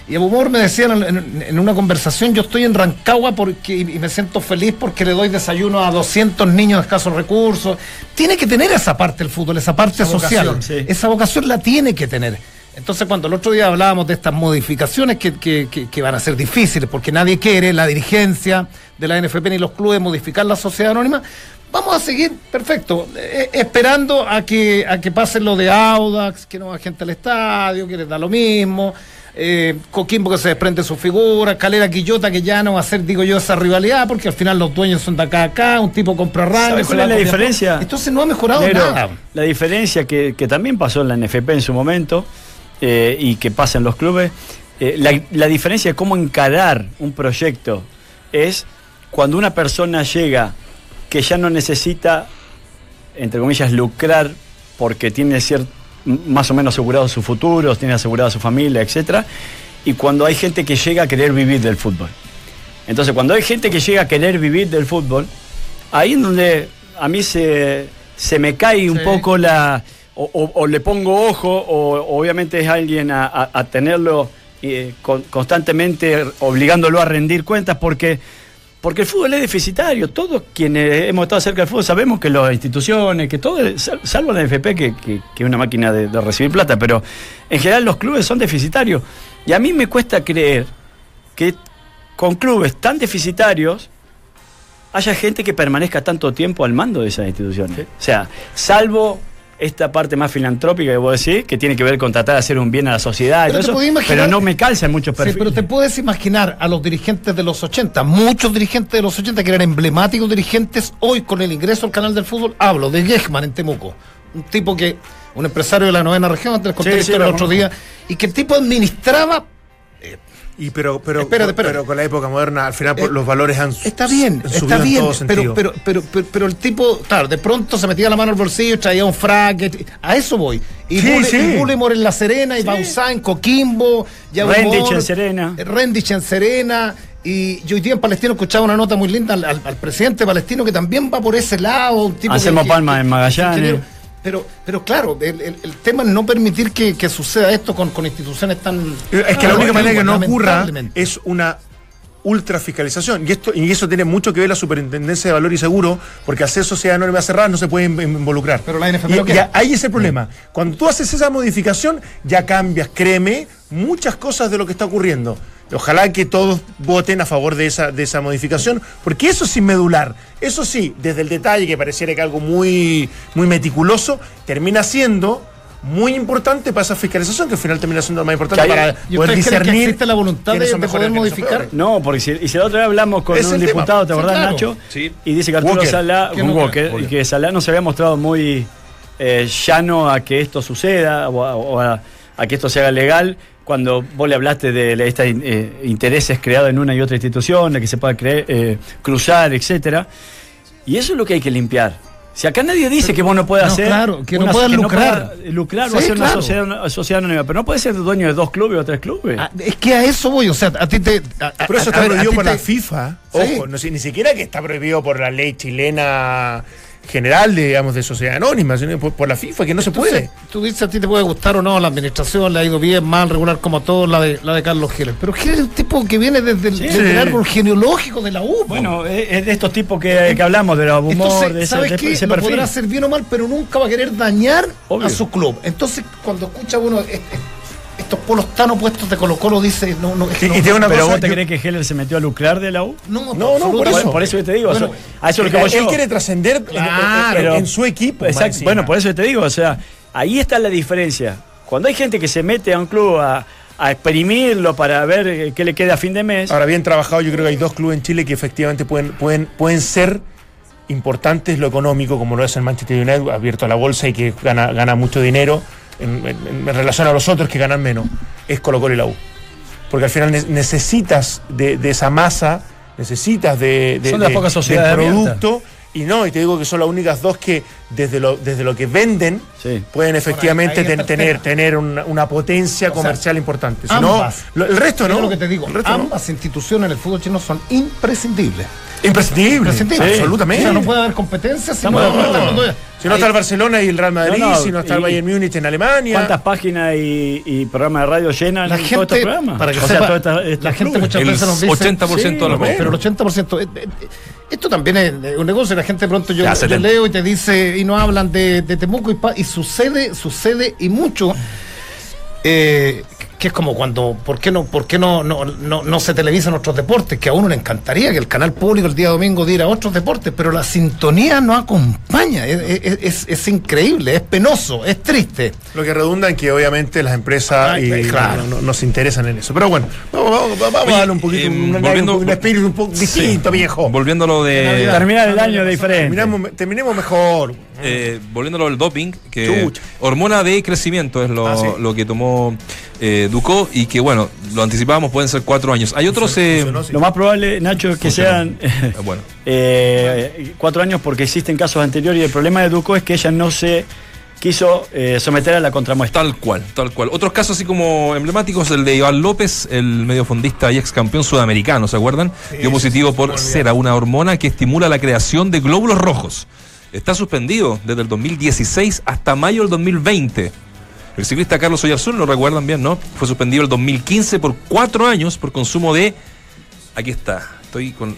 Y Abumor me decía en, en- en una conversación, yo estoy en Rancagua porque, y y me siento feliz porque le doy desayuno a 200 niños de escasos recursos. Tiene que tener esa parte el fútbol, esa parte Esa social. vocación, sí. Esa vocación la tiene que tener. Entonces, cuando el otro día hablábamos de estas modificaciones que, que- que- que van a ser difíciles, porque nadie quiere, la dirigencia de la NFP ni los clubes, modificar la sociedad anónima, vamos a seguir, perfecto, eh, esperando a que, a que pase lo de Audax, que no va gente al estadio, que les da lo mismo. Eh, Coquimbo que se desprende su figura, Calera Quillota que ya no va a ser, digo yo, esa rivalidad, porque al final los dueños son de acá a acá, un tipo compra rango. ¿Sabes se cuál es la diferencia? Entonces no ha mejorado nada. La diferencia que, que también pasó en la NFP en su momento eh, y que pasa en los clubes eh, la, la diferencia de cómo encarar un proyecto es cuando una persona llega que ya no necesita, entre comillas, lucrar porque tiene cier- m- más o menos asegurado su futuro, tiene asegurada su familia, etcétera, y cuando hay gente que llega a querer vivir del fútbol. Entonces, cuando hay gente que llega a querer vivir del fútbol, ahí es donde a mí se, se me cae un poco la... O, o- o le pongo ojo, o obviamente es alguien a, a- a tenerlo eh, con- constantemente obligándolo a rendir cuentas, porque, porque el fútbol es deficitario. Todos quienes hemos estado cerca del fútbol sabemos que las instituciones, que todo, sal- salvo la NFP, que, que- que es una máquina de, de recibir plata, pero en general los clubes son deficitarios. Y a mí me cuesta creer que con clubes tan deficitarios haya gente que permanezca tanto tiempo al mando de esas instituciones. O sea, salvo esta parte más filantrópica que vos decís, que tiene que ver con tratar de hacer un bien a la sociedad, y Pero todo eso, no me calza en muchos Sí, perfiles. pero te puedes imaginar a los dirigentes de los 80, muchos dirigentes de los 80 que eran emblemáticos dirigentes, hoy con el ingreso al canal del fútbol, hablo de Gechman en Temuco, un tipo que, un empresario de la novena región, antes les conté Sí, sí, el otro día, y que el tipo administraba Y pero, pero, Espérate, espérate. pero con la época moderna, al final Eh, los valores han su- Está bien, está en bien, todo pero, pero, pero, pero, pero el tipo, claro, de pronto se metía la mano al bolsillo, traía un frac, a eso voy. Y, Sí, sí. y Bullimore en La Serena, y Bausá en Coquimbo, Rendich en Serena. eh, Rendich en Serena, y yo hoy día en Palestino escuchaba una nota muy linda al, al- al presidente palestino que también va por ese lado. Un tipo Anselmo que- que- Palma que- en Magallanes. Pero, pero claro, el, el- el tema es no permitir que, que suceda esto con, con instituciones tan... Es que la única manera que no ocurra es una ultra fiscalización. Y esto, y eso tiene mucho que ver la superintendencia de valor y seguro, porque al ser sociedad anónima cerrada no se puede in- involucrar. Pero la NFP Y- lo y quiere. ahí es el problema. Cuando tú haces esa modificación, ya cambias, créeme, muchas cosas de lo que está ocurriendo. Ojalá que todos voten a favor de esa, de esa modificación, porque eso sí medular. Eso sí, desde el detalle, que pareciera que algo muy, muy meticuloso, termina siendo muy importante para esa fiscalización, que al final termina siendo lo más importante hay- para ¿Y poder que discernir. existe la voluntad de, de poder modificar? No, porque si, y si la otra vez hablamos con Es un tema. diputado, ¿te Sí, acordás, claro. Nacho? Sí. Y dice que Arturo Walker. ¿Quién no Walker, y que Salá no se había mostrado muy eh, llano a que esto suceda o, a, o a- a que esto se haga legal. Cuando vos le hablaste de estos eh, intereses creados en una y otra institución, de que se pueda cre- eh, cruzar, etcétera. Y eso es lo que hay que limpiar. Si acá nadie dice que vos no puedas No, hacer. claro, que no puedas lucrar. pueda lucrar o Sí, hacer una sociedad, una sociedad anónima, pero no puedes ser dueño de dos clubes o tres clubes. Ah, es que a eso voy, o sea, a ti te... a- a- Por eso a- está a ver, a prohibido por te- la FIFA. Sí. Ojo, no, sé, ni siquiera que está prohibido por la ley chilena general, de, digamos, de sociedad anónima, sino por, por la FIFA, que no se puede. Tú dices a ti te puede gustar o no la administración, le ha ido bien, mal, regular como a todos, la de, la de Carlos Giles. Pero Giles es un tipo que viene desde el, desde el árbol genealógico de la U. Bueno, es es de estos tipos que, que hablamos, de los humor, Entonces, de ese, ¿sabes de qué? ese Lo perfil. podrá hacer bien o mal, pero nunca va a querer dañar Obvio. a su club. Entonces, cuando escucha uno est- estos polos tan opuestos de Colo Colo, dice, no, no, es que Y- no, y una ¿Pero cosa, vos te yo- crees que Heller se metió a lucrar de la U? no, No, no, por eso. Por eso yo te digo, Bueno, o sea, a eso es lo que él yo. quiere trascender en- Claro, en, su equipo. Exacto. Bueno, por eso te digo, o sea, ahí está la diferencia. Cuando hay gente que se mete a un club a, a exprimirlo para ver eh, qué le queda a fin de mes, Ahora bien trabajado, yo creo que hay dos clubes en Chile que efectivamente pueden, pueden, pueden ser importantes lo económico, como lo es el Manchester United, abierto a la bolsa y que gana, gana mucho dinero en, en- en relación a los otros que ganan menos, es Colo Colo y la U. Porque al final ne- necesitas de, de esa masa, necesitas de, de- Son de las de- pocas del sociedades producto. Y no, y te digo que son las únicas dos que desde lo, desde lo que venden Sí. pueden efectivamente ten- tener, tener una, una potencia O sea, comercial importante. Si no, ambas. el resto no. es lo que te digo. El resto no. Ambas instituciones en el fútbol chino son imprescindibles. Imprescindible. Imprescindibles. Absolutamente. O sea, no puede haber competencia si no- no- Si no está el Barcelona y el Real Madrid, No, no, si no está el Bayern Múnich en Alemania. ¿cuántas páginas y, y programas de radio llenan La todos estos gente, programas? para que o sea, sepa, estos- estos la gente muchas El veces nos dice... 80% de los medios. Pero el 80%... eh, eh, Esto también es eh, un negocio, la gente de pronto yo, yo 70. leo y te dice, y no hablan de, de Temuco y, pa- y sucede, sucede y mucho. eh, que es como cuando, ¿por qué no, por qué no, no, no, no se televisan otros deportes? Que a uno le encantaría que el canal público el día domingo diera otros deportes, pero la sintonía no acompaña. Es, es- es- es increíble, es penoso, es triste. Lo que redunda en que obviamente las empresas Ay, y, claro. no, no- se interesan en eso. Pero bueno, vamos, vamos- vamos Oye, a darle un poquito, eh, un, volviendo- un espíritu un poco distinto, viejo. Volviendo a lo de. Terminar el año diferente. Terminamos, terminemos mejor. Eh, volviendo a lo del doping, que Chucha. hormona de crecimiento es lo, Ah, sí. lo que tomó eh, eh, Ducó y que, bueno, lo anticipábamos, pueden ser cuatro años. Hay otros... eh, Funcionó, sí. Lo más probable, Nacho, es que Funcionó. sean bueno, eh, cuatro años porque existen casos anteriores y el problema de Duco es que ella no se quiso eh, someter a la contramuestra. Tal cual, tal cual. Otros casos así como emblemáticos, el de Iván López, el mediofondista y ex campeón sudamericano, ¿se acuerdan? Dio positivo por cera, una hormona que estimula la creación de glóbulos rojos. Está suspendido desde el 2016 hasta mayo del 2020. El ciclista Carlos Oyarzún, lo recuerdan bien, ¿no? Fue suspendido el 2015 por cuatro años por consumo de... Aquí está, estoy con...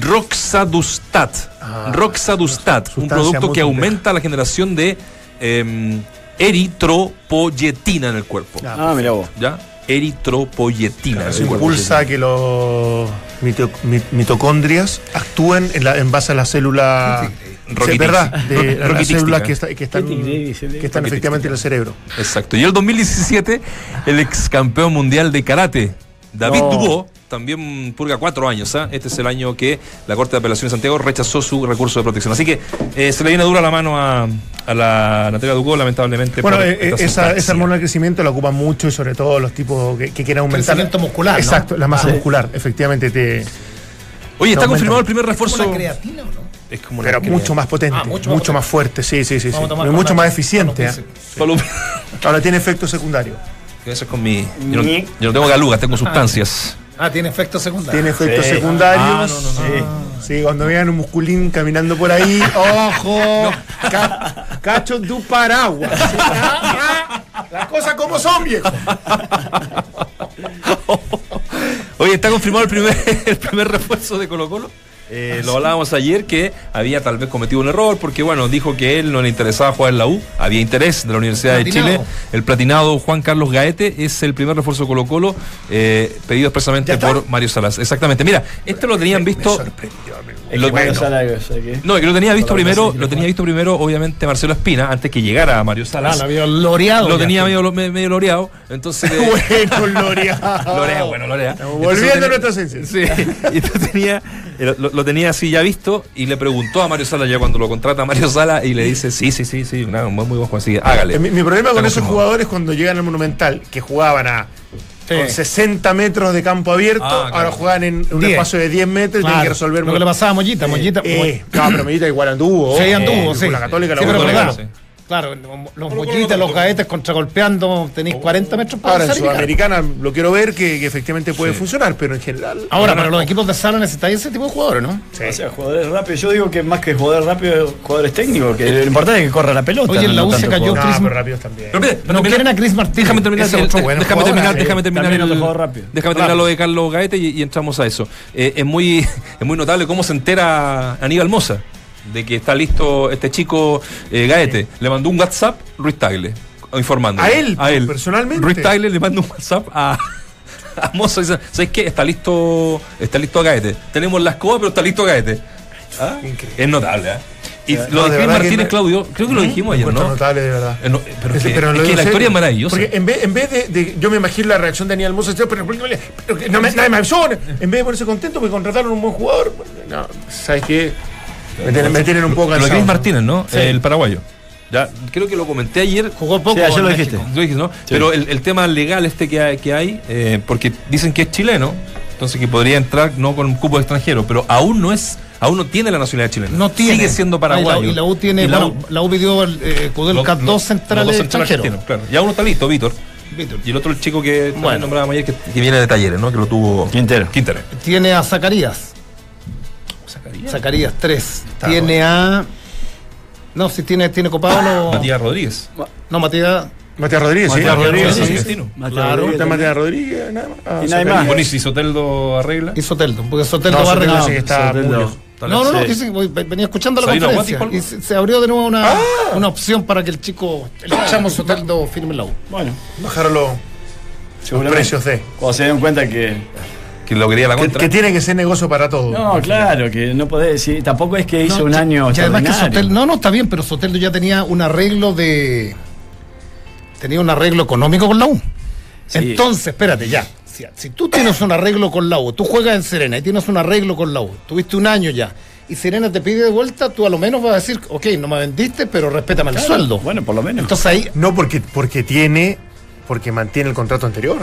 Roxadustat. Ah, Roxadustat, un producto que aumenta la generación de em, eritropoyetina en el cuerpo. Ah, mira vos. ¿Ya? Eritropoyetina. Eso impulsa que los mito- mi- mitocondrias actúen en, la- en base a la célula. Roquitis- Sí, ¿Verdad? De ro- las roquitística. células que, está- que están, que están efectivamente en el cerebro. Exacto. Y el 2017, el ex campeón mundial de karate, David No. Dubó, también purga cuatro años. ¿ah? Este es el año que la Corte de Apelación de Santiago rechazó su recurso de protección. Así que eh, se le viene dura la mano a, a la Natalia Dubó, lamentablemente. Bueno, por eh, eh, esa, esa hormona del crecimiento la ocupan mucho y sobre todo los tipos que, que quieren aumentar. Crecimiento muscular, ¿no? Exacto, la masa Ah. muscular, efectivamente. Te, Oye, está aumenta confirmado el primer refuerzo. ¿Una creatina o no? Es como pero crea- mucho más potente, Ah, mucho, mucho más más, fuerte, sí, sí, sí. sí. Tomar mucho más eficiente. ¿eh? Ahora tiene efectos secundarios. Eso es con mi. Yo no, yo no tengo galugas, tengo sustancias. Ah, tiene efectos secundarios. Tiene efectos Sí. secundarios. Ah, no, no, no. Sí. Sí, cuando vean un musculín caminando por ahí, ojo, ca- cacho tu paraguas. Ah, ah, Las cosas como son, viejo. Oye, está confirmado el primer, el primer refuerzo de Colo Colo. Eh, lo hablábamos ayer que había tal vez cometido un error porque bueno dijo que él no le interesaba jugar en la U había interés de la Universidad de. Chile el platinado Juan Carlos Gaete es el primer refuerzo Colo Colo eh, pedido expresamente por Mario Salas exactamente mira este lo tenían visto sorprendió, amigo. lo- Bueno, Sala, o sea que- no que lo tenía visto primero lo tenía visto primero obviamente Marcelo Espina antes que llegara Mario Ah, Salas lo había loreado. lo tenía medio, me- medio loreado entonces eh, Bueno, Lorea. Lorea, bueno, Lorea. Volviendo a nuestra esencia. Sí, entonces tenía, lo, lo tenía así ya visto y le preguntó a Mario Sala ya cuando lo contrata a Mario Sala y le dice, sí, sí, sí, sí, una- un muy, muy buen juego, así que hágale. Eh, Mi, mi problema con esos jugadores cuando llegan al Monumental, que jugaban a Sí. con 60 metros de campo abierto, Ah, claro. ahora juegan en un 10. espacio de 10 metros y Claro, tienen que resolver Lo que le pasaba a Mollita. Mollita. Eh, no, pero Mellita igual anduvo. Sí, anduvo, eh, sí. con La Católica la Sí, pero volvió claro, sí. los mollitas, los gaetes contragolpeando, tenéis 40 metros para Ahora en. Sudamericana lo quiero ver que, que efectivamente puede Sí. funcionar, pero en general. Ahora, para los equipos de sala necesitáis ese tipo de jugadores, ¿no? O sea, jugadores rápidos. Yo digo que más que jugadores rápidos, jugadores técnicos. Que lo importante es que corra la pelota. Oye, en la U se cayó jugador. No, Chris- pero rápidos también. Pero espérate, No quieren a Chris Martínez. Déjame terminar, Ese es otro buen déjame jugador, terminar, déjame terminar, el- déjame terminar lo de Carlos Gaete y, y entramos a eso. Eh, es muy es muy notable cómo se entera Aníbal Moza de que está listo este chico eh, Gaete. Le mandó un WhatsApp Ruiz Tagle informando. ¿A él? ¿Personalmente? Ruiz Tagle le manda un WhatsApp a a Moza y dice, ¿sabes qué? Está listo, está listo Gaete. Tenemos la escoba, pero está listo Gaete. ¿Ah? Es notable, ¿eh? Y No, lo de de que Martínez, Claudio, creo que lo dijimos ayer, ¿no? notable, de verdad. Eh, no, pero es que, Pero es lo que digo la serio, historia es maravillosa. Porque en vez, en vez de, de- Yo me imagino la reacción de Daniel Mosa, pero, pero, pero no me, nadie me avisó. En vez de ponerse contento porque contrataron un buen jugador. No, ¿sabes qué? Me tienen, me tienen un poco Lo de cansado. Chris Martínez, ¿no? Sí. El paraguayo. Ya, creo que lo comenté ayer. Jugó poco. Sí, ayer lo dijiste. Lo dije, ¿no? Pero el, el tema legal este que hay, que hay eh, porque dicen que es chileno, entonces que podría entrar no con un cupo de extranjero, pero aún no es, aún no tiene la nacionalidad chilena. No tiene. Sigue siendo paraguayo. Y la, y la U tiene. Y la bueno, la U pidió el eh, Kudelka Lo- dos los centrales dos claro. Ya uno está listo, Víctor. Víctor. Y el otro el chico que Bueno. nombrábamos ayer, que, que viene de talleres, ¿no? Que lo tuvo. Quintero. Quintero. Tiene a Zacarías. Zacarías 3. Está Tiene a. No, si tiene, tiene copado los. Matías Rodríguez. No, Matías. Matías Rodríguez, sí. Matías Rodríguez, Sí, sí. argentino. Matías Claro, Rodríguez. Matías Rodríguez, nada más. Ah, Y nadie más. Bueno, y si Soteldo arregla. Y Soteldo, porque Soteldo No, va Soteldo arreglado. sí está Soteldo. No, no, no, Sí. que venía escuchando la conferencia Guati, y se, se abrió de nuevo una, Ah. una opción para que el chico, el chamo Soteldo firme la U. Bueno, Bajaron los, precios de. Cuando se dieron cuenta que. Que lo quería la contra. que tiene que ser negocio para todos. No, claro, que no podés decir. Tampoco es que hizo No, un año. y además que. Soteldo, no, no, está bien, pero Soteldo ya tenía un arreglo de. Tenía un arreglo económico con la U. Sí. Entonces, espérate, ya. Si, si tú tienes un arreglo con la U, tú juegas en Serena y tienes un arreglo con la U, tuviste un año ya, y Serena te pide de vuelta, tú a lo menos vas a decir, ok, no me vendiste, pero respétame el sueldo. Bueno, por lo menos. Entonces ahí, No porque, porque tiene porque mantiene el contrato anterior.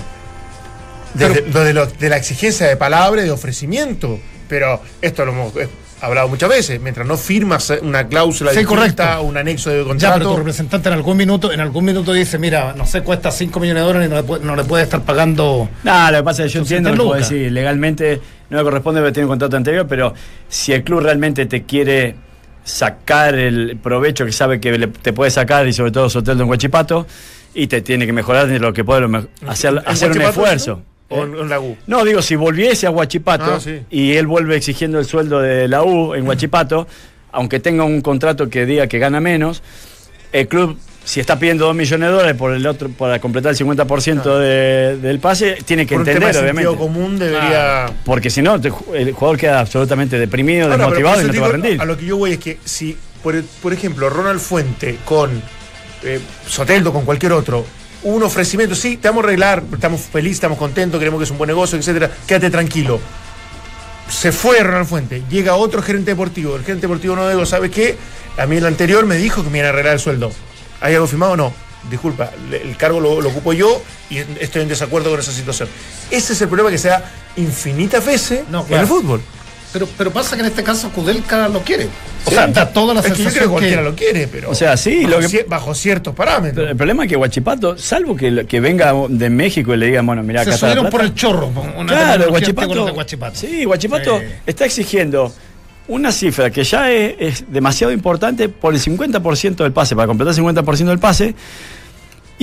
Desde- de, lo- de la exigencia de palabra y de ofrecimiento. Pero esto lo hemos eh, hablado muchas veces. Mientras no firmas una cláusula Sí, correcto. un anexo de Ya, pero tu contrato. representante en algún minuto, en algún minuto dice, mira, no sé, cuesta 5 millones de dólares y no le, puede, no le puede estar pagando. No, lo que pasa es que yo 200 entiendo, lo que lucas. decir, legalmente no le corresponde porque tiene un contrato anterior, pero si el club realmente te quiere sacar el provecho que sabe que le- te puede sacar, y sobre todo Soteldo en Huachipato, y te tiene que mejorar de lo que puede lo me- hacer, ¿En hacer un esfuerzo. ¿no? ¿O en, en la U? No, digo, si volviese a Huachipato Ah, sí. y él vuelve exigiendo el sueldo de la U en Huachipato, aunque tenga un contrato que diga que gana menos, el club, si está pidiendo 2 millones de dólares por el otro, para completar el 50% de- del pase, tiene que Por un tema entender, de sentido obviamente. común debería. Porque si no, el jugador queda absolutamente deprimido, Ahora, desmotivado y no te va a rendir. A lo que yo voy es que si, por, por ejemplo, Ronald Fuente con eh, Soteldo, con cualquier otro, un ofrecimiento, sí, te vamos a arreglar, estamos felices, estamos contentos, queremos que es un buen negocio, etcétera, quédate tranquilo. Se fue Ronald Fuente, llega otro gerente deportivo, el gerente deportivo no digo, ¿sabes qué? A mí el anterior me dijo que me iban a arreglar el sueldo. ¿Hay algo firmado? No. Disculpa, el cargo lo, lo ocupo yo y estoy en desacuerdo con esa situación. Ese es el problema que se da infinitas veces No, en el fútbol. Pero, pero pasa que en este caso Kudelka lo quiere. O sea, da toda la Es que yo creo que sensación cualquiera que. lo quiere, pero. O sea, sí, bajo, lo que- cier- bajo ciertos parámetros. Pero el problema es que Huachipato, salvo que, que venga de México y le digan, bueno, mira, acá Se subieron plata. por el chorro. Una Claro, de Huachipato. Sí, Huachipato Sí. está exigiendo una cifra que ya es, es demasiado importante por el 50% del pase, para completar el 50% del pase.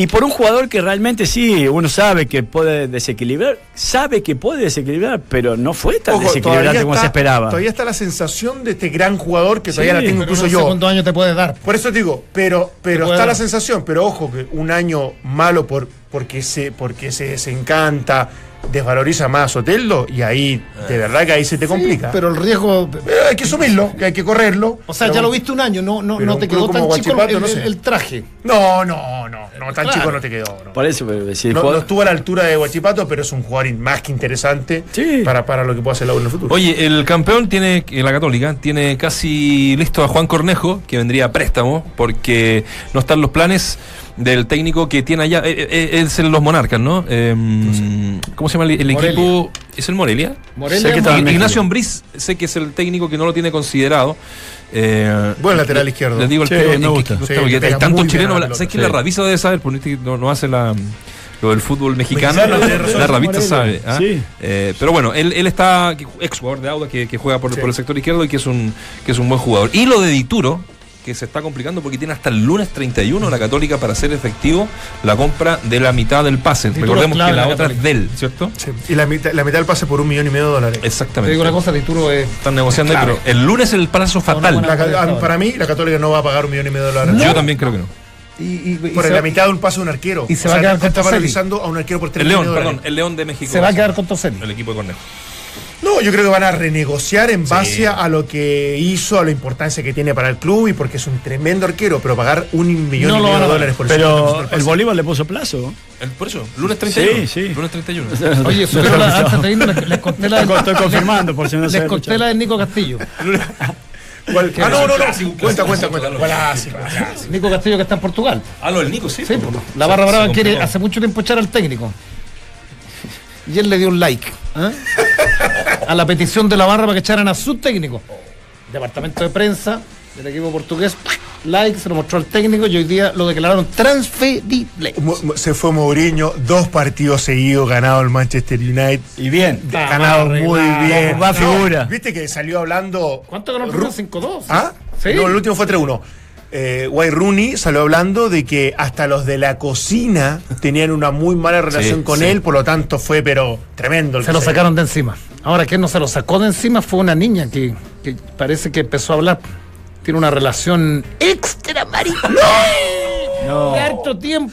Y por un jugador que realmente sí, uno sabe que puede desequilibrar, sabe que puede desequilibrar, pero no fue tan Ojo, desequilibrante como está- se esperaba. Todavía está la sensación de este gran jugador que Sí, todavía la tengo incluso yo. segundo año te puede dar. Por eso te digo, pero, pero está la dar. sensación, pero ojo que un año malo por, porque se, porque se desencanta, desvaloriza más a Soteldo, y ahí, de verdad que ahí se te complica. Pero el riesgo. Pero hay que asumirlo, que hay que correrlo. O sea, Pero- ya lo viste un año, no, no, no te quedó tan chico el, no el- sé. el traje. No, no, no, no, tan Claro. chico no te quedó. no. Por eso, pero si el No, no estuvo a la altura de Guachipato, pero es un jugador más que interesante Sí. para, para lo que pueda hacer la U en el futuro. Oye, el campeón tiene, en la Católica, tiene casi listo a Juan Cornejo, que vendría a préstamo, porque no están los planes del técnico que tiene allá. eh, eh, es el los Monarcas, ¿no? Eh, ¿Cómo se llama el, equipo? ¿Es el Morelia? Morelia, Sé que en. Ignacio Ambriz, sé que es el técnico que no lo tiene considerado. Eh, Buen lateral izquierdo. Les digo el Sí, tiro, me en gusta. equipo Sí, que hay tantos chilenos. ¿Sabes que Sí. la Ravisa debe saber? Porque no, no hace la, lo del fútbol mexicano. La Ravista Morelia. sabe. ¿ah? Sí. Eh, pero bueno, él, él está, ex jugador de Auda, que, que juega por, Sí. por el sector izquierdo y que es, un, que es un buen jugador. Y lo de Dituro, que se está complicando porque tiene hasta el lunes 31 la Católica para hacer efectivo la compra de la mitad del pase. Recordemos es que la otra es Católica. de él, ¿cierto? Sí. Y la mitad, la mitad del pase por un millón y medio de dólares. Te Exactamente. digo una cosa, Dituro es. Están negociando, pero el lunes el plazo fatal. buena- La ca- Estado. a- para mí, la Católica no va a pagar un millón y medio de dólares. Yo también creo que no. Y, Por la mitad de un pase de un arquero. y se va a quedar con está a un arquero por tres El León, perdón, el León de México. se va a quedar con Toselli. El equipo de Cornejo. No, yo creo que van a renegociar en base Sí. a lo que hizo, a la importancia que tiene para el club y porque es un tremendo arquero, pero pagar un millón No y medio de dólares por el 50% Pero del el. Bolívar le puso plazo. El- por eso, lunes 31. Sí, sí. Lunes 31. Oye, supero la, antes de irnos, les, les conté la Estoy confirmando, por si no se Les conté la de Nico Castillo. ¿Cuál? Ah, no, no, no. Clásico, Cuenta, clásico, cuenta, cuenta. clásico. Clásico, clásico. Nico Castillo que está en Portugal. Ah, lo del Nico, sí. Sí, pues, la barra brava quiere hace mucho tiempo echar al técnico. Y él le dio un like ¿ah? a la petición de la barra para que echaran a su técnico. Departamento de prensa del equipo portugués, like, se lo mostró al técnico y hoy día lo declararon transferible. Se fue Mourinho, dos partidos seguidos ganado el Manchester United. Y bien. ganado muy bien. Va figura. Viste que salió hablando. ¿Cuánto ganó el Ru- primero? 5-2. ¿Ah? Sí. No, el último fue 3-1. Eh, Wayne Rooney salió hablando de que hasta los de la cocina tenían una muy mala relación Sí, con sí. él, por lo tanto fue, pero tremendo. el Se lo sacaron de encima. Ahora, ¿quién no se lo sacó de encima? Fue una niña que, que parece que empezó a hablar. Tiene una relación extra marica. No. De harto tiempo